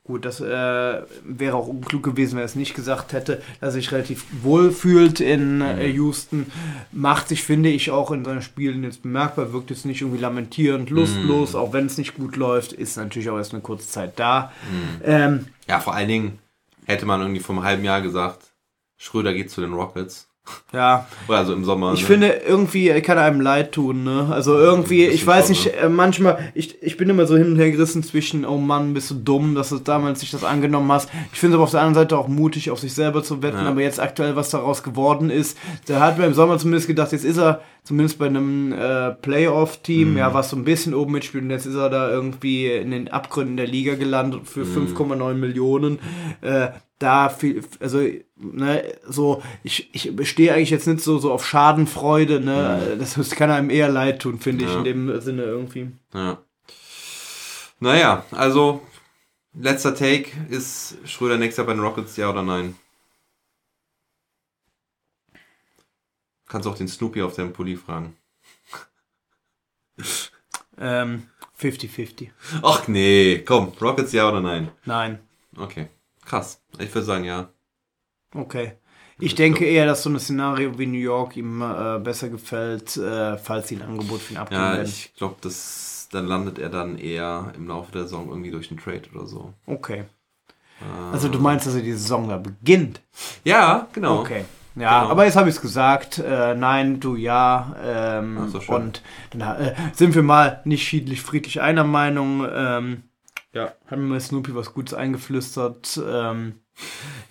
gut, das äh, wäre auch unklug gewesen, wenn er es nicht gesagt hätte, dass er sich relativ wohl fühlt in äh, Houston, macht sich, finde ich, auch in seinen Spielen jetzt bemerkbar, wirkt jetzt nicht irgendwie lamentierend, lustlos, auch wenn es nicht gut läuft, ist natürlich auch erst eine kurze Zeit da. Ähm, Ja, vor allen Dingen hätte man irgendwie vor einem halben Jahr gesagt, Schröder geht zu den Rockets. Ja, also im Sommer. Ich ne? finde, irgendwie er kann einem leid tun, ne? Also irgendwie, ich weiß nicht, äh, manchmal, ich, ich bin immer so hin und her gerissen zwischen, oh Mann, bist du dumm, dass du damals nicht das angenommen hast. Ich finde es aber auf der anderen Seite auch mutig, auf sich selber zu wetten, Ja. aber jetzt aktuell, was daraus geworden ist, da hat man im Sommer zumindest gedacht, jetzt ist er zumindest bei einem äh, Playoff-Team, Mhm. ja, was so ein bisschen oben mitspielt und jetzt ist er da irgendwie in den Abgründen der Liga gelandet für Mhm. 5,9 Millionen. Äh, da viel, also, ne, so, ich, ich stehe eigentlich jetzt nicht so, so auf Schadenfreude, ne, das, das kann einem eher leid tun, finde ich, Ja. in dem Sinne irgendwie. Ja. Naja, also letzter Take ist Schröder nächstes Jahr bei den Rockets, ja oder nein? Kannst auch den Snoopy auf deinem Pulli fragen. Ähm, 50-50. Ach nee, komm, Rockets ja oder nein? Nein. Okay, krass. Ich würde sagen ja. Okay. Ich denke eher, dass so ein Szenario wie New York ihm äh, besser gefällt, äh, falls sie ein Angebot für ihn abgeben Ja, werden. ich glaube, das dann landet er dann eher im Laufe der Saison irgendwie durch einen Trade oder so. Okay. Also du meinst, dass er die Saison da beginnt? Ja, genau. Okay. Ja, Genau. aber jetzt habe ich es gesagt. Äh, nein, du ja. Ähm, Ach so, schön. und dann äh, sind wir mal nicht schiedlich, friedlich einer Meinung. Ähm, ja, haben mir Snoopy was Gutes eingeflüstert. Ähm,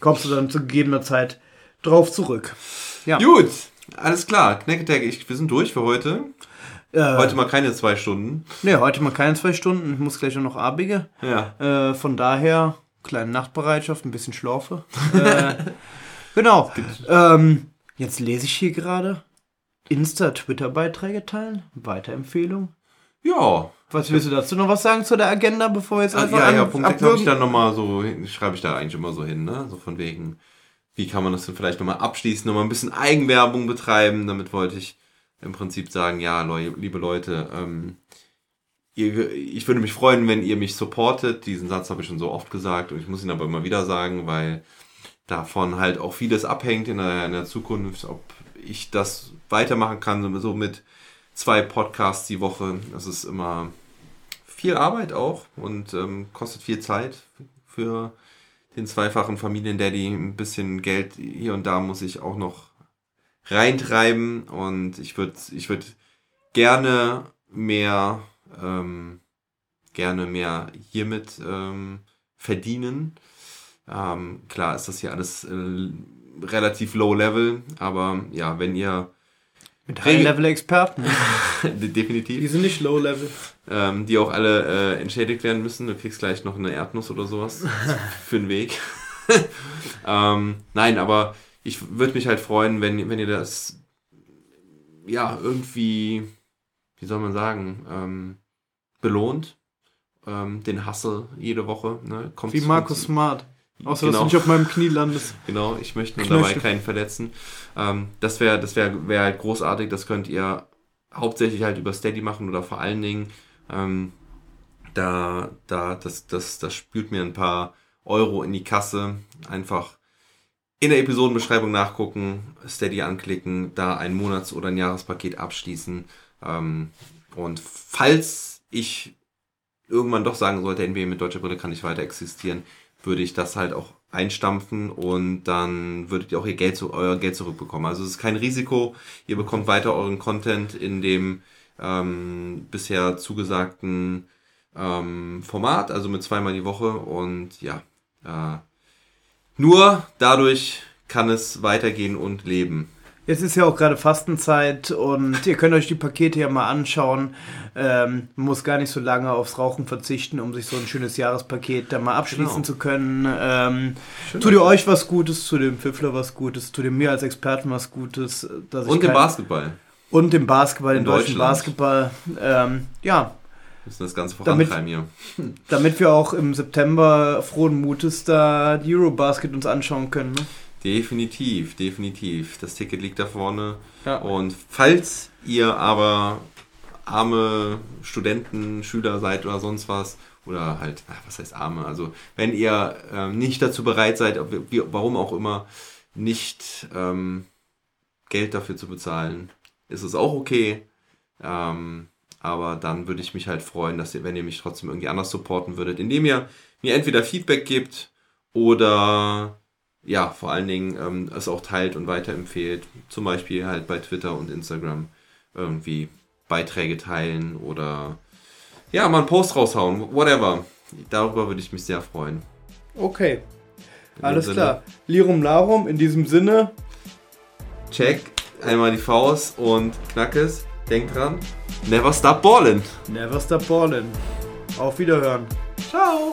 kommst du dann zu gegebener Zeit drauf zurück. Ja. Gut, alles klar. Knacketag, ich, wir sind durch für heute. Äh, Heute mal keine zwei Stunden. Nee, heute mal keine zwei Stunden. Ich muss gleich noch abbiegen. Ja. Äh, von daher, kleine Nachtbereitschaft, ein bisschen Schlafe. äh, genau. Ähm, jetzt lese ich hier gerade. Insta-Twitter-Beiträge teilen. Weiterempfehlung. Ja. Was willst du dazu noch was sagen zu der Agenda, bevor wir jetzt Ah, einfach ja, ja, an- Punkt 6 habe ich dann nochmal so, hin- schreibe ich da eigentlich immer so hin, ne? So von wegen, wie kann man das denn vielleicht nochmal abschließen, nochmal ein bisschen Eigenwerbung betreiben. Damit wollte ich im Prinzip sagen, ja, Leu liebe Leute, ähm, ihr, ich würde mich freuen, wenn ihr mich supportet. Diesen Satz habe ich schon so oft gesagt und ich muss ihn aber immer wieder sagen, weil davon halt auch vieles abhängt in der, in der Zukunft, ob ich das weitermachen kann, so mit zwei Podcasts die Woche. Das ist immer viel Arbeit auch und ähm, kostet viel Zeit für den zweifachen Familiendaddy. Ein bisschen Geld hier und da muss ich auch noch reintreiben und ich würde ich würd gerne mehr ähm, gerne mehr hiermit ähm, verdienen. Ähm, klar ist das hier alles äh, relativ low level, aber ja, wenn ihr Mit High-Level-Experten. definitiv Die sind nicht Low-Level. ähm, die auch alle äh, entschädigt werden müssen. Du kriegst gleich noch eine Erdnuss oder sowas für den Weg. ähm, nein, aber ich würde mich halt freuen, wenn, wenn ihr das ja irgendwie, wie soll man sagen, ähm, belohnt. Ähm, den Hustle jede Woche. Ne? Kommt Wie Markus Smart. Außer, dass Genau. du nicht auf meinem Knie landest. Genau, ich möchte nur Knöchel. dabei keinen verletzen. Ähm, das wäre das wär, wär halt großartig. Das könnt ihr hauptsächlich halt über Steady machen oder vor allen Dingen ähm, da, da, das, das, das spült mir ein paar Euro in die Kasse. Einfach in der Episodenbeschreibung nachgucken, Steady anklicken, da ein Monats- oder ein Jahrespaket abschließen. Ähm, und falls ich irgendwann doch sagen sollte, NBA mit deutscher Brille kann nicht weiter existieren, würde ich das halt auch einstampfen und dann würdet ihr auch ihr Geld, zu, euer Geld zurückbekommen. Also es ist kein Risiko, ihr bekommt weiter euren Content in dem ähm, bisher zugesagten ähm, Format, also mit zweimal die Woche und ja, äh, nur dadurch kann es weitergehen und leben. Jetzt ist ja auch gerade Fastenzeit und ihr könnt euch die Pakete ja mal anschauen. Ähm, man muss gar nicht so lange aufs Rauchen verzichten, um sich so ein schönes Jahrespaket da mal abschließen Genau. zu können. Ähm, tut ihr euch was Gutes, zu dem Pfiffler was Gutes, tut ihr mir als Experten was Gutes. Dass ich Und im kein- Basketball. Und dem Basketball, In im deutschen. Basketball. Ähm, ja, müssen das Ganze Damit- vorantreiben hier. Damit wir auch im September frohen Mutes da die Eurobasket uns anschauen können. Ne? Definitiv, definitiv. Das Ticket liegt da vorne. Ja. Und falls ihr aber arme Studenten, Schüler seid oder sonst was, oder halt, ach, was heißt arme, also wenn ihr ähm, nicht dazu bereit seid, wie, warum auch immer, nicht ähm, Geld dafür zu bezahlen, ist es auch okay. Ähm, aber dann würde ich mich halt freuen, dass ihr, wenn ihr mich trotzdem irgendwie anders supporten würdet, indem ihr mir entweder Feedback gibt oder ja, vor allen Dingen ähm, es auch teilt und weiterempfehlt. Zum Beispiel halt bei Twitter und Instagram irgendwie Beiträge teilen oder ja, mal einen Post raushauen, whatever. Darüber würde ich mich sehr freuen. Okay, In alles klar. Lirum Larum, in diesem Sinne. Sinne, Check, einmal die Faust und Knackes. Denkt dran, never stop ballin'. Never stop ballin'. Auf Wiederhören. Ciao.